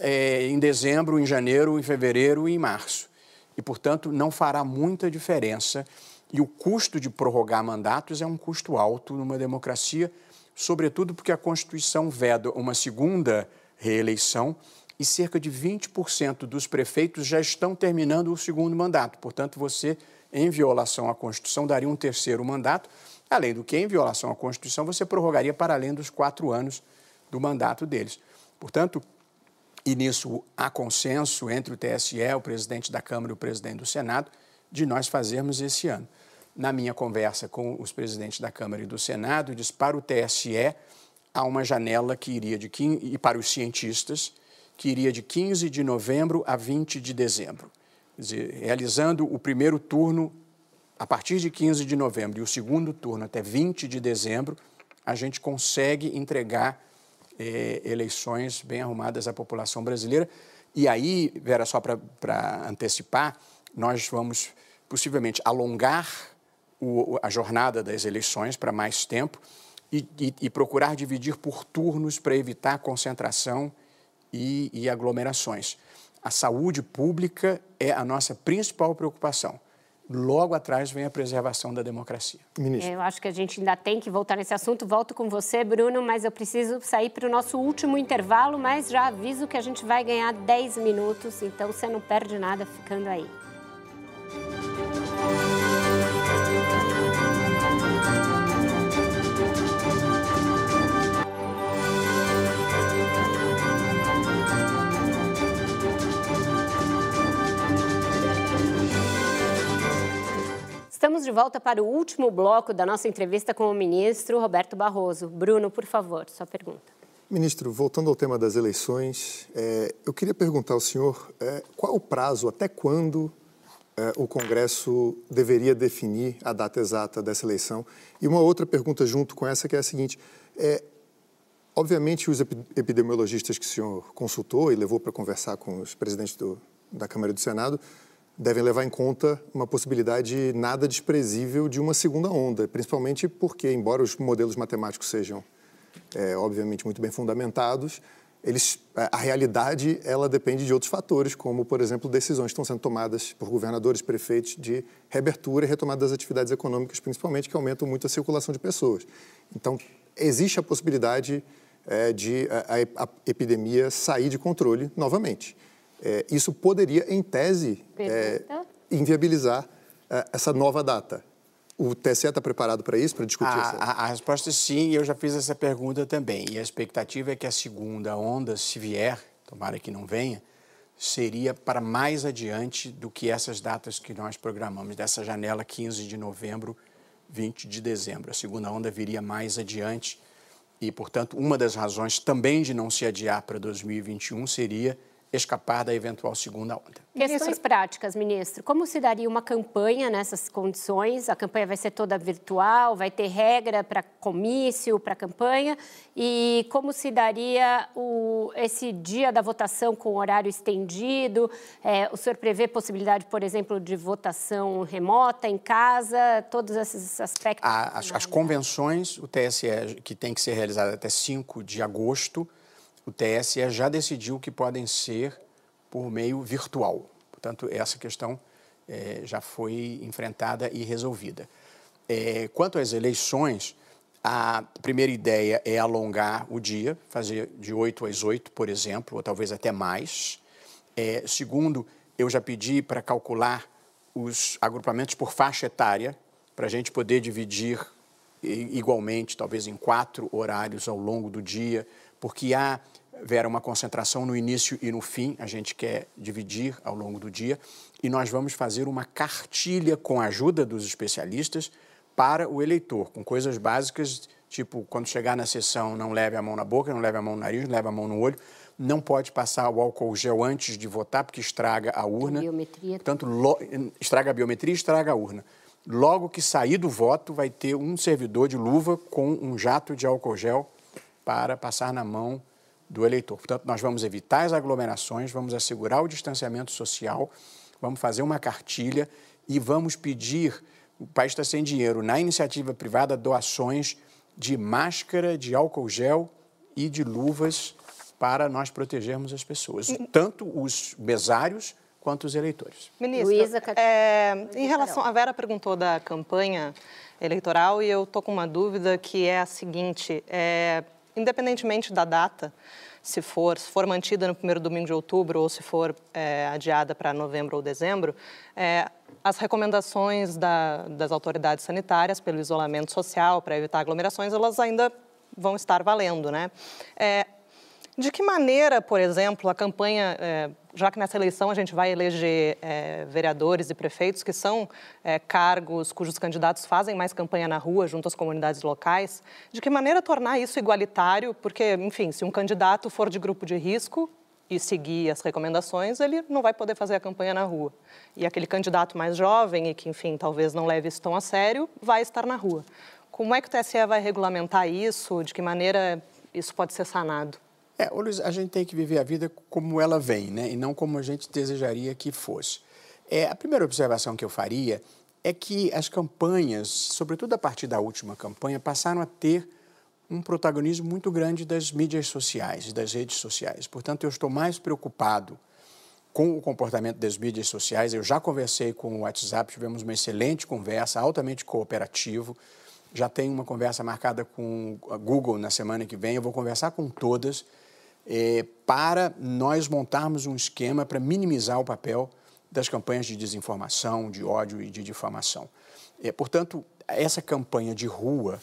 é, em dezembro, em janeiro, em fevereiro e em março. E, portanto, não fará muita diferença. E o custo de prorrogar mandatos é um custo alto numa democracia, sobretudo porque a Constituição veda uma segunda reeleição e cerca de 20% dos prefeitos já estão terminando o segundo mandato. Portanto, você, em violação à Constituição, daria um terceiro mandato. Além do que, em violação à Constituição, você prorrogaria para além dos quatro anos do mandato deles. Portanto, e nisso há consenso entre o TSE, o presidente da Câmara e o presidente do Senado, de nós fazermos esse ano. Na minha conversa com os presidentes da Câmara e do Senado, diz para o TSE há uma janela que iria de 15, e para os cientistas, que iria de 15 de novembro a 20 de dezembro. Quer dizer, realizando o primeiro turno a partir de 15 de novembro e o segundo turno até 20 de dezembro, a gente consegue entregar eh, eleições bem arrumadas à população brasileira. E aí, Vera, só para antecipar, nós vamos possivelmente alongar o, a jornada das eleições para mais tempo e, e, e, procurar dividir por turnos para evitar concentração e, e aglomerações. A saúde pública é a nossa principal preocupação logo atrás vem a preservação da democracia. Ministro. Eu acho que a gente ainda tem que voltar nesse assunto. Volto com você, Bruno, mas eu preciso sair para o nosso último intervalo, mas já aviso que a gente vai ganhar 10 minutos, então você não perde nada ficando aí. Estamos de volta para o último bloco da nossa entrevista com o ministro Roberto Barroso. Bruno, por favor, sua pergunta. Ministro, voltando ao tema das eleições, é, eu queria perguntar ao senhor é, qual o prazo, até quando é, o Congresso deveria definir a data exata dessa eleição? E uma outra pergunta junto com essa, que é a seguinte: obviamente, os epidemiologistas que o senhor consultou e levou para conversar com os presidentes do, da Câmara e do Senado devem levar em conta uma possibilidade nada desprezível de uma segunda onda, principalmente porque, embora os modelos matemáticos sejam, é, obviamente, muito bem fundamentados, eles, a realidade ela depende de outros fatores, como, por exemplo, decisões que estão sendo tomadas por governadores, prefeitos de reabertura e retomada das atividades econômicas, principalmente, que aumentam muito a circulação de pessoas. Então, existe a possibilidade é, de a, a, epidemia sair de controle novamente é, isso poderia, em tese, é, inviabilizar é, essa nova data. O TSE está preparado para isso, para discutir a, essa? A, a resposta é sim, e eu já fiz essa pergunta também. E a expectativa é que a segunda onda, se vier, tomara que não venha, seria para mais adiante do que essas datas que nós programamos, dessa janela 15 de novembro, 20 de dezembro. A segunda onda viria mais adiante e, portanto, uma das razões também de não se adiar para 2021 seria escapar da eventual segunda onda. Questões práticas, ministro. Como se daria uma campanha nessas condições? A campanha vai ser toda virtual, vai ter regra para comício, para campanha? E como se daria o, esse dia da votação com horário estendido? É, o senhor prevê possibilidade, por exemplo, de votação remota, em casa? Todos esses aspectos? as, as convenções, o TSE, que tem que ser realizada até 5 de agosto, o TSE já decidiu que podem ser por meio virtual. Portanto, essa questão é, já foi enfrentada e resolvida. É, quanto às eleições, a primeira ideia é alongar o dia, fazer de 8 às 8, por exemplo, ou talvez até mais. É, segundo, eu já pedi para calcular os agrupamentos por faixa etária, para a gente poder dividir igualmente, talvez em quatro horários ao longo do dia, porque há, Vera, uma concentração no início e no fim, a gente quer dividir ao longo do dia, e nós vamos fazer uma cartilha com a ajuda dos especialistas para o eleitor, com coisas básicas, tipo, quando chegar na sessão, não leve a mão na boca, não leve a mão no nariz, não leve a mão no olho, não pode passar o álcool gel antes de votar, porque estraga a urna. A biometria. Tanto estraga a biometria e estraga a urna. Logo que sair do voto, vai ter um servidor de luva com um jato de álcool gel para passar na mão do eleitor. Portanto, nós vamos evitar as aglomerações, vamos assegurar o distanciamento social, vamos fazer uma cartilha e vamos pedir, o país está sem dinheiro, na iniciativa privada, doações de máscara, de álcool gel e de luvas para nós protegermos as pessoas, tanto os mesários quanto os eleitores. Ministro, Luísa, é, em relação, a Vera perguntou da campanha eleitoral e eu estou com uma dúvida que é a seguinte, é, independentemente da data, se for, se for mantida no primeiro domingo de outubro ou se for é, adiada para novembro ou dezembro, é, as recomendações da, das autoridades sanitárias pelo isolamento social para evitar aglomerações, elas ainda vão estar valendo, né? É, de que maneira, por exemplo, a campanha, é, já que nessa eleição a gente vai eleger é, vereadores e prefeitos, que são é, cargos cujos candidatos fazem mais campanha na rua, junto às comunidades locais, de que maneira tornar isso igualitário? Porque, enfim, se um candidato for de grupo de risco e seguir as recomendações, ele não vai poder fazer a campanha na rua. E aquele candidato mais jovem e que, enfim, talvez não leve isso tão a sério, vai estar na rua. Como é que o TSE vai regulamentar isso? De que maneira isso pode ser sanado? É, Luiz, a gente tem que viver a vida como ela vem, né? E não como a gente desejaria que fosse. É, a primeira observação que eu faria é que as campanhas, sobretudo a partir da última campanha, passaram a ter um protagonismo muito grande das mídias sociais, das redes sociais. Portanto, eu estou mais preocupado com o comportamento das mídias sociais. Eu já conversei com o WhatsApp, tivemos uma excelente conversa, altamente cooperativo. Já tenho uma conversa marcada com a Google na semana que vem. Eu vou conversar com todas é, para nós montarmos um esquema para minimizar o papel das campanhas de desinformação, de ódio e de difamação. É, portanto, essa campanha de rua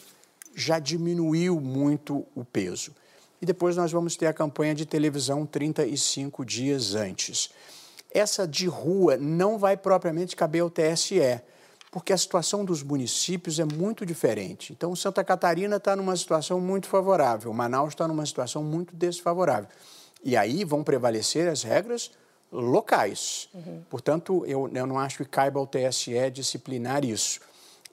já diminuiu muito o peso. E depois nós vamos ter a campanha de televisão 35 dias antes. Essa de rua não vai propriamente caber ao TSE, porque a situação dos municípios é muito diferente. Então, Santa Catarina está numa situação muito favorável, Manaus está numa situação muito desfavorável. E aí vão prevalecer as regras locais. Uhum. Portanto, eu, eu não acho que caiba ao TSE disciplinar isso.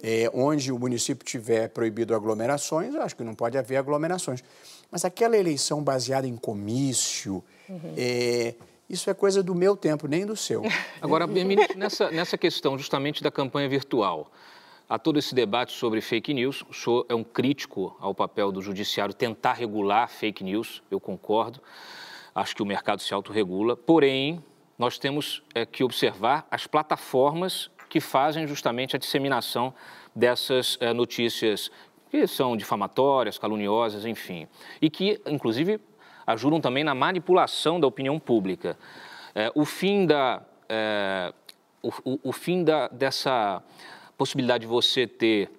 É, onde o município tiver proibido aglomerações, eu acho que não pode haver aglomerações. Mas aquela eleição baseada em comício, uhum. é, isso é coisa do meu tempo, nem do seu. Agora, nessa, nessa questão justamente da campanha virtual, há todo esse debate sobre fake news. O senhor é um crítico ao papel do judiciário tentar regular fake news, eu concordo. Acho que o mercado se autorregula. Porém, nós temos é, que observar as plataformas que fazem justamente a disseminação dessas é, notícias que são difamatórias, caluniosas, enfim. E que, inclusive, ajudam também na manipulação da opinião pública. É, o fim, da, é, o, o, o, fim da, dessa possibilidade de você ter,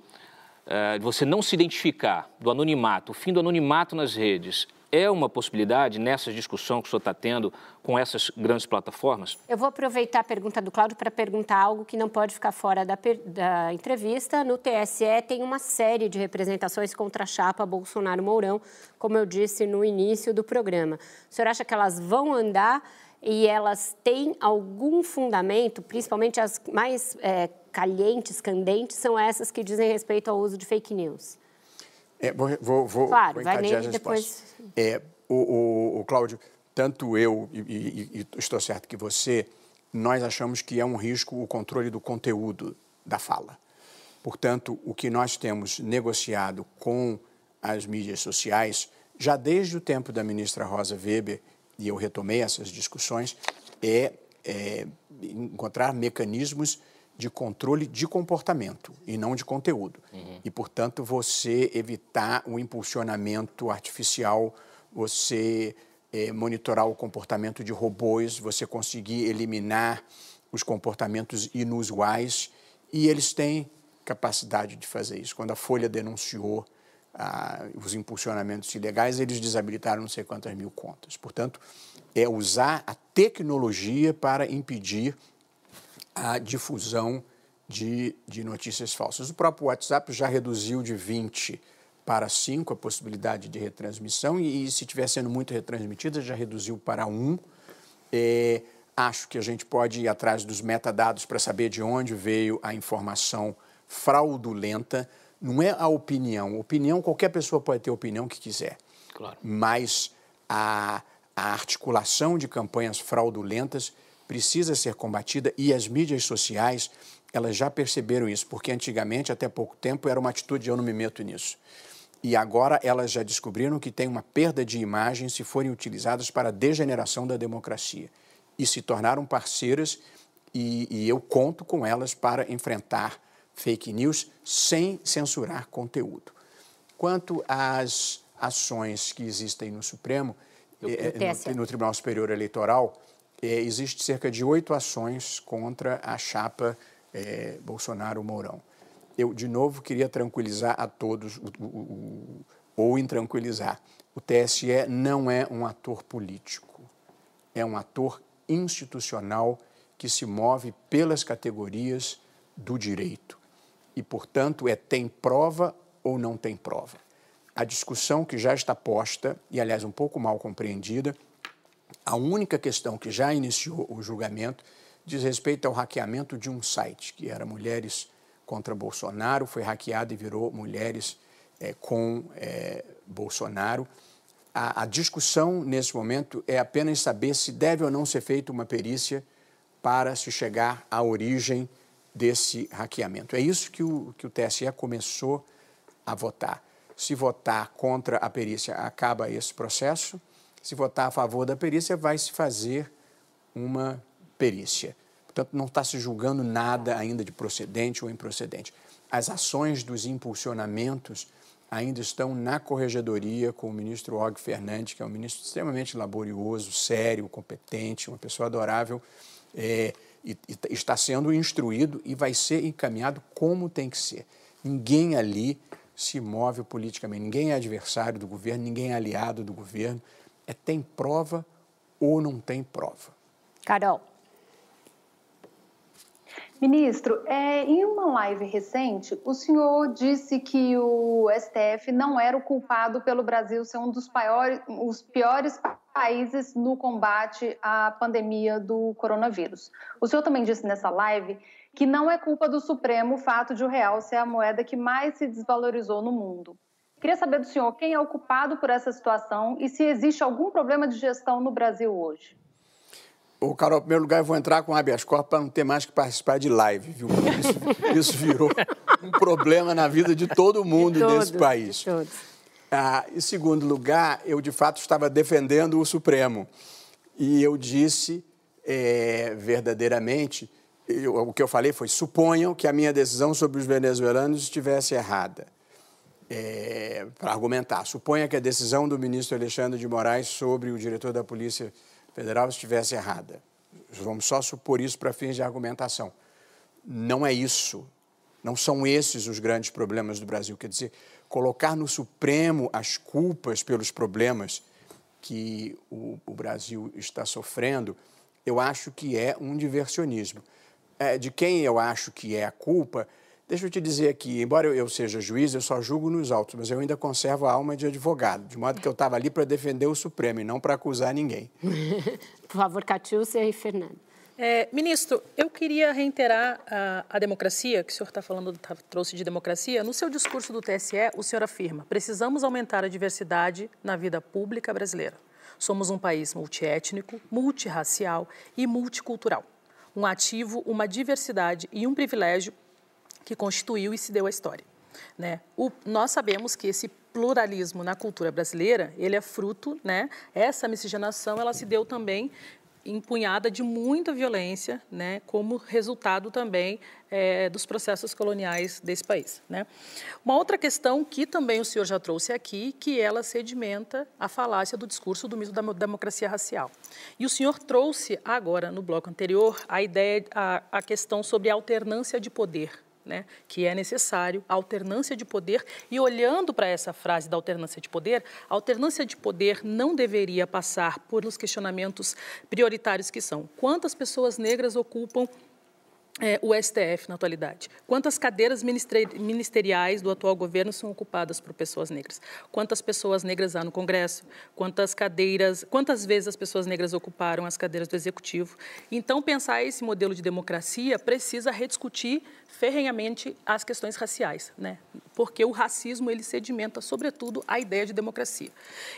é, de você não se identificar, do anonimato, o fim do anonimato nas redes, é uma possibilidade nessa discussão que o senhor está tendo com essas grandes plataformas? Eu vou aproveitar a pergunta do Cláudio para perguntar algo que não pode ficar fora da, da, entrevista. No TSE tem uma série de representações contra a chapa Bolsonaro-Mourão, como eu disse no início do programa. O senhor acha que elas vão andar e elas têm algum fundamento, principalmente as mais é, calientes, candentes, são essas que dizem respeito ao uso de fake news? É, vou, vou, vou, claro, vou vai nele depois. É, o, o, o, Cláudio, tanto eu e, e, e, estou certo que você, nós achamos que é um risco o controle do conteúdo da fala. Portanto, o que nós temos negociado com as mídias sociais, já desde o tempo da ministra Rosa Weber, e eu retomei essas discussões, é, é encontrar mecanismos de controle de comportamento e não de conteúdo. Uhum. E, portanto, você evitar o impulsionamento artificial, você é, monitorar o comportamento de robôs, você conseguir eliminar os comportamentos inusuais e eles têm capacidade de fazer isso. Quando a Folha denunciou ah, os impulsionamentos ilegais, eles desabilitaram não sei quantas mil contas. Portanto, é usar a tecnologia para impedir a difusão de, de notícias falsas. O próprio WhatsApp já reduziu de 20 para 5 a possibilidade de retransmissão e, e se estiver sendo muito retransmitida, já reduziu para 1. É, acho que a gente pode ir atrás dos metadados para saber de onde veio a informação fraudulenta. Não é a opinião. Opinião, qualquer pessoa pode ter a opinião que quiser. Claro. Mas a, a articulação de campanhas fraudulentas precisa ser combatida e as mídias sociais elas já perceberam isso, porque antigamente, até pouco tempo, era uma atitude de eu não me meto nisso. E agora elas já descobriram que tem uma perda de imagem se forem utilizadas para a degeneração da democracia. E se tornaram parceiras, e, e eu conto com elas para enfrentar fake news sem censurar conteúdo. Quanto às ações que existem no Supremo, eh, no, no Tribunal Superior Eleitoral, é, existe cerca de oito ações contra a chapa é, Bolsonaro-Mourão. Eu, de novo, queria tranquilizar a todos, o, o, o, ou intranquilizar. O TSE não é um ator político, é um ator institucional que se move pelas categorias do direito. E, portanto, é tem prova ou não tem prova. A discussão que já está posta, e aliás um pouco mal compreendida, a única questão que já iniciou o julgamento diz respeito ao hackeamento de um site, que era Mulheres contra Bolsonaro, foi hackeado e virou Mulheres é, com é, Bolsonaro. A, a, discussão nesse momento é apenas saber se deve ou não ser feita uma perícia para se chegar à origem desse hackeamento. É isso que o, que o TSE começou a votar. Se votar contra a perícia, acaba esse processo se votar a favor da perícia, vai se fazer uma perícia. Portanto, não está se julgando nada ainda de procedente ou improcedente. As ações dos impulsionamentos ainda estão na corregedoria com o ministro Og Fernandes, que é um ministro extremamente laborioso, sério, competente, uma pessoa adorável, é, e, e está sendo instruído e vai ser encaminhado como tem que ser. Ninguém ali se move politicamente, ninguém é adversário do governo, ninguém é aliado do governo é tem prova ou não tem prova. Carol. Ministro, é, em uma live recente, o senhor disse que o STF não era o culpado pelo Brasil ser um dos piores, os piores países no combate à pandemia do coronavírus. O senhor também disse nessa live que não é culpa do Supremo o fato de o real ser a moeda que mais se desvalorizou no mundo. Queria saber do senhor quem é o culpado por essa situação e se existe algum problema de gestão no Brasil hoje. Ô, Carol, em primeiro lugar, eu vou entrar com habeas corpus para não ter mais que participar de live, viu? Isso, isso virou um problema na vida de todo mundo de todos, desse país. De todos. Ah, em segundo lugar, eu de fato estava defendendo o Supremo. E eu disse é, verdadeiramente, eu, o que eu falei foi: suponham que a minha decisão sobre os venezuelanos estivesse errada é, para argumentar. Suponha que a decisão do ministro Alexandre de Moraes sobre o diretor da Polícia Federal estivesse errada. Vamos só supor isso para fins de argumentação. Não é isso. Não são esses os grandes problemas do Brasil. Quer dizer, colocar no Supremo as culpas pelos problemas que o, o Brasil está sofrendo, eu acho que é um diversionismo. É, de quem eu acho que é a culpa Deixa eu te dizer aqui, embora eu seja juiz, eu só julgo nos autos, mas eu ainda conservo a alma de advogado, de modo que eu estava ali para defender o Supremo e não para acusar ninguém. Por favor, Catiúcia e Fernando. É, ministro, eu queria reiterar a, a democracia, que o senhor está falando, tá, trouxe de democracia. No seu discurso do TSE, o senhor afirma: precisamos aumentar a diversidade na vida pública brasileira. Somos um país multiétnico, multirracial e multicultural. Um ativo, uma diversidade e um privilégio que constituiu e se deu a história. Né? O, nós sabemos que esse pluralismo na cultura brasileira, ele é fruto, né? essa miscigenação, ela se deu também empunhada de muita violência, né, como resultado também é, dos processos coloniais desse país. Né? Uma outra questão que também o senhor já trouxe aqui, que ela sedimenta a falácia do discurso do mito da democracia racial. E o senhor trouxe agora, no bloco anterior, a ideia, a, a questão sobre a alternância de poder né, que é necessário alternância de poder. E olhando para essa frase da alternância de poder, a alternância de poder não deveria passar por os questionamentos prioritários que são quantas pessoas negras ocupam é, o STF na atualidade? Quantas cadeiras ministeriais do atual governo são ocupadas por pessoas negras? Quantas pessoas negras há no Congresso? Quantas cadeiras, quantas vezes as pessoas negras ocuparam as cadeiras do Executivo? Então, pensar esse modelo de democracia precisa rediscutir ferrenhamente as questões raciais, né? Porque o racismo ele sedimenta, sobretudo, a ideia de democracia.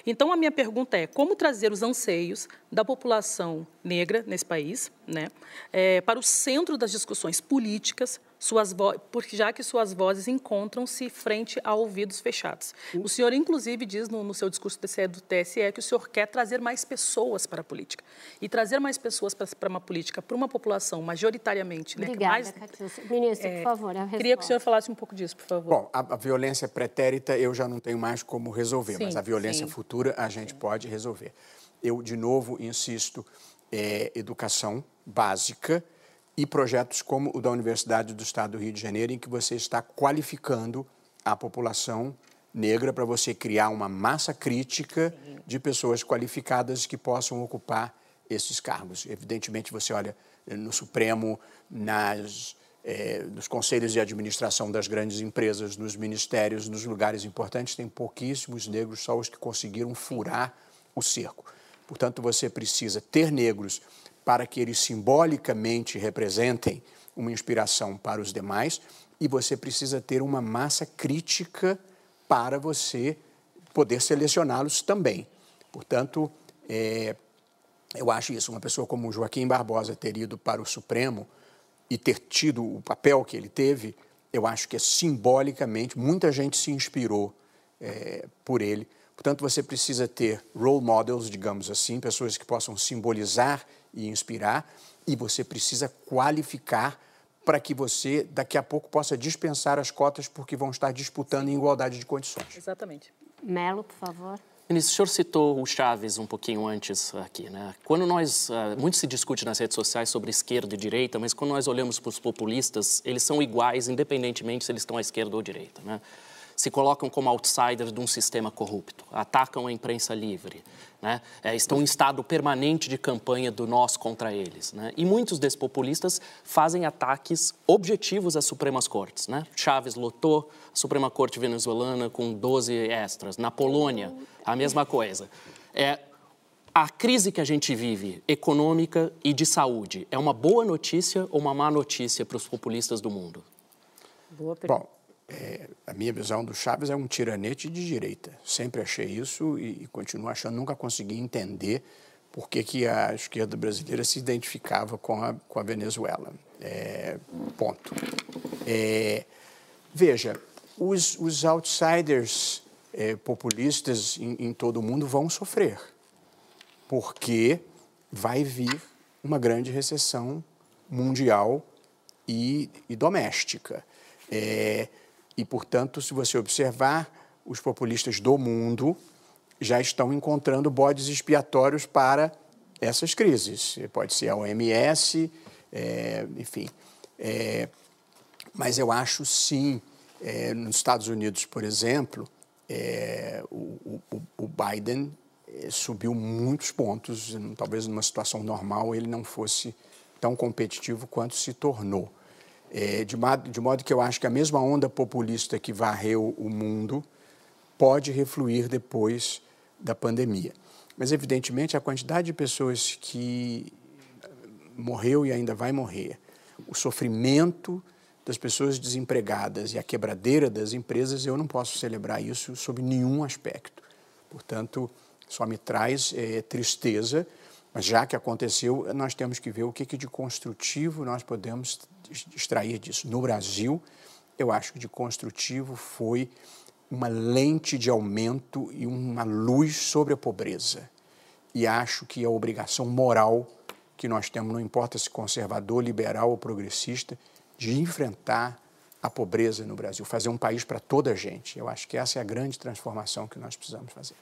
Então, a minha pergunta é: como trazer os anseios da população negra nesse país, né, é, para o centro das discussões políticas, suas porque já que suas vozes encontram-se frente a ouvidos fechados. O senhor, inclusive, diz no, no seu discurso do TSE que o senhor quer trazer mais pessoas para a política. E trazer mais pessoas para, para uma política, para uma população majoritariamente... Né, Obrigada, mais, Ministro, é, por favor, a Queria que o senhor falasse um pouco disso, por favor. Bom, a, a violência pretérita eu já não tenho mais como resolver, sim, mas a violência sim. futura a gente sim. pode resolver. Eu, de novo, insisto, é, educação básica, e projetos como o da Universidade do Estado do Rio de Janeiro, em que você está qualificando a população negra para você criar uma massa crítica de pessoas qualificadas que possam ocupar esses cargos. Evidentemente, você olha no Supremo, nas, eh, nos conselhos de administração das grandes empresas, nos ministérios, nos lugares importantes, tem pouquíssimos negros, só os que conseguiram furar o cerco. Portanto, você precisa ter negros para que eles simbolicamente representem uma inspiração para os demais, e você precisa ter uma massa crítica para você poder selecioná-los também. Portanto, é, eu acho isso. Uma pessoa como Joaquim Barbosa ter ido para o Supremo e ter tido o papel que ele teve, eu acho que é simbolicamente, muita gente se inspirou é, por ele. Portanto, você precisa ter role models, digamos assim, pessoas que possam simbolizar e inspirar, e você precisa qualificar para que você daqui a pouco possa dispensar as cotas porque vão estar disputando em igualdade de condições. Exatamente. Melo, por favor. Ministro, o senhor citou o Chaves um pouquinho antes aqui, né? Quando nós, uh, muito se discute nas redes sociais sobre esquerda e direita, mas quando nós olhamos para os populistas, eles são iguais, independentemente se eles estão à esquerda ou à direita, né? se colocam como outsiders de um sistema corrupto, atacam a imprensa livre, né? é, estão em estado permanente de campanha do nós contra eles. Né? E muitos desses populistas fazem ataques objetivos às Supremas Cortes. Né? Chaves lotou a Suprema Corte venezuelana com 12 extras. Na Polônia, a mesma coisa. É, a crise que a gente vive, econômica e de saúde, é uma boa notícia ou uma má notícia para os populistas do mundo? Boa pergunta. Bom, é, a minha visão do Chaves é um tiranete de direita. Sempre achei isso e, e continuo achando, nunca consegui entender por que, que a esquerda brasileira se identificava com a, com a Venezuela. É, ponto. É, veja, os, os outsiders é, populistas em, em todo o mundo vão sofrer, porque vai vir uma grande recessão mundial e, e doméstica. É, e, portanto, se você observar, os populistas do mundo já estão encontrando bodes expiatórios para essas crises. Pode ser a OMS, é, enfim. É, mas eu acho sim, é, nos Estados Unidos, por exemplo, é, o, o, o, Biden é, subiu muitos pontos. Talvez numa situação normal ele não fosse tão competitivo quanto se tornou. É, de, modo, de modo que eu acho que a mesma onda populista que varreu o mundo pode refluir depois da pandemia. Mas, evidentemente, a quantidade de pessoas que morreu e ainda vai morrer, o sofrimento das pessoas desempregadas e a quebradeira das empresas, eu não posso celebrar isso sob nenhum aspecto. Portanto, só me traz é, tristeza, mas já que aconteceu, nós temos que ver o que, que de construtivo nós podemos extrair disso. No Brasil, eu acho que de construtivo foi uma lente de aumento e uma luz sobre a pobreza. E acho que a obrigação moral que nós temos, não importa se conservador, liberal ou progressista, de enfrentar a pobreza no Brasil, fazer um país para toda a gente. Eu acho que essa é a grande transformação que nós precisamos fazer.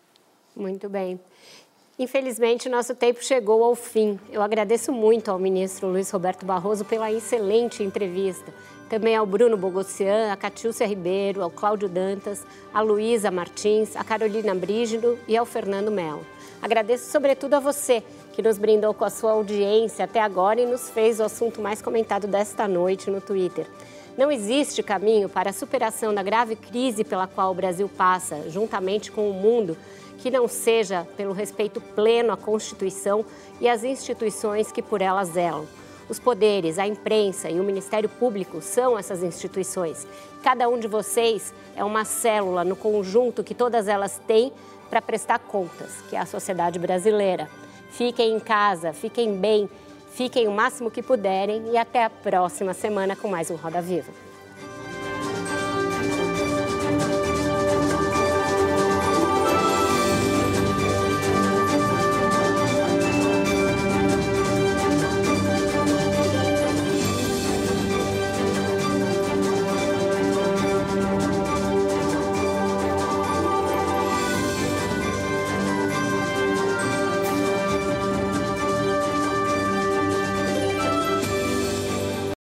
Muito bem. Infelizmente, nosso tempo chegou ao fim. Eu agradeço muito ao ministro Luiz Roberto Barroso pela excelente entrevista. Também ao Bruno Bogossian, a Catiúcia Ribeiro, ao Cláudio Dantas, a Luísa Martins, a Carolina Brígido e ao Fernando Melo. Agradeço sobretudo a você que nos brindou com a sua audiência até agora e nos fez o assunto mais comentado desta noite no Twitter. Não existe caminho para a superação da grave crise pela qual o Brasil passa, juntamente com o mundo, que não seja pelo respeito pleno à Constituição e às instituições que por ela zelam. Os poderes, a imprensa e o Ministério Público são essas instituições. Cada um de vocês é uma célula no conjunto que todas elas têm para prestar contas, que é a sociedade brasileira. Fiquem em casa, fiquem bem, fiquem o máximo que puderem e até a próxima semana com mais um Roda Viva.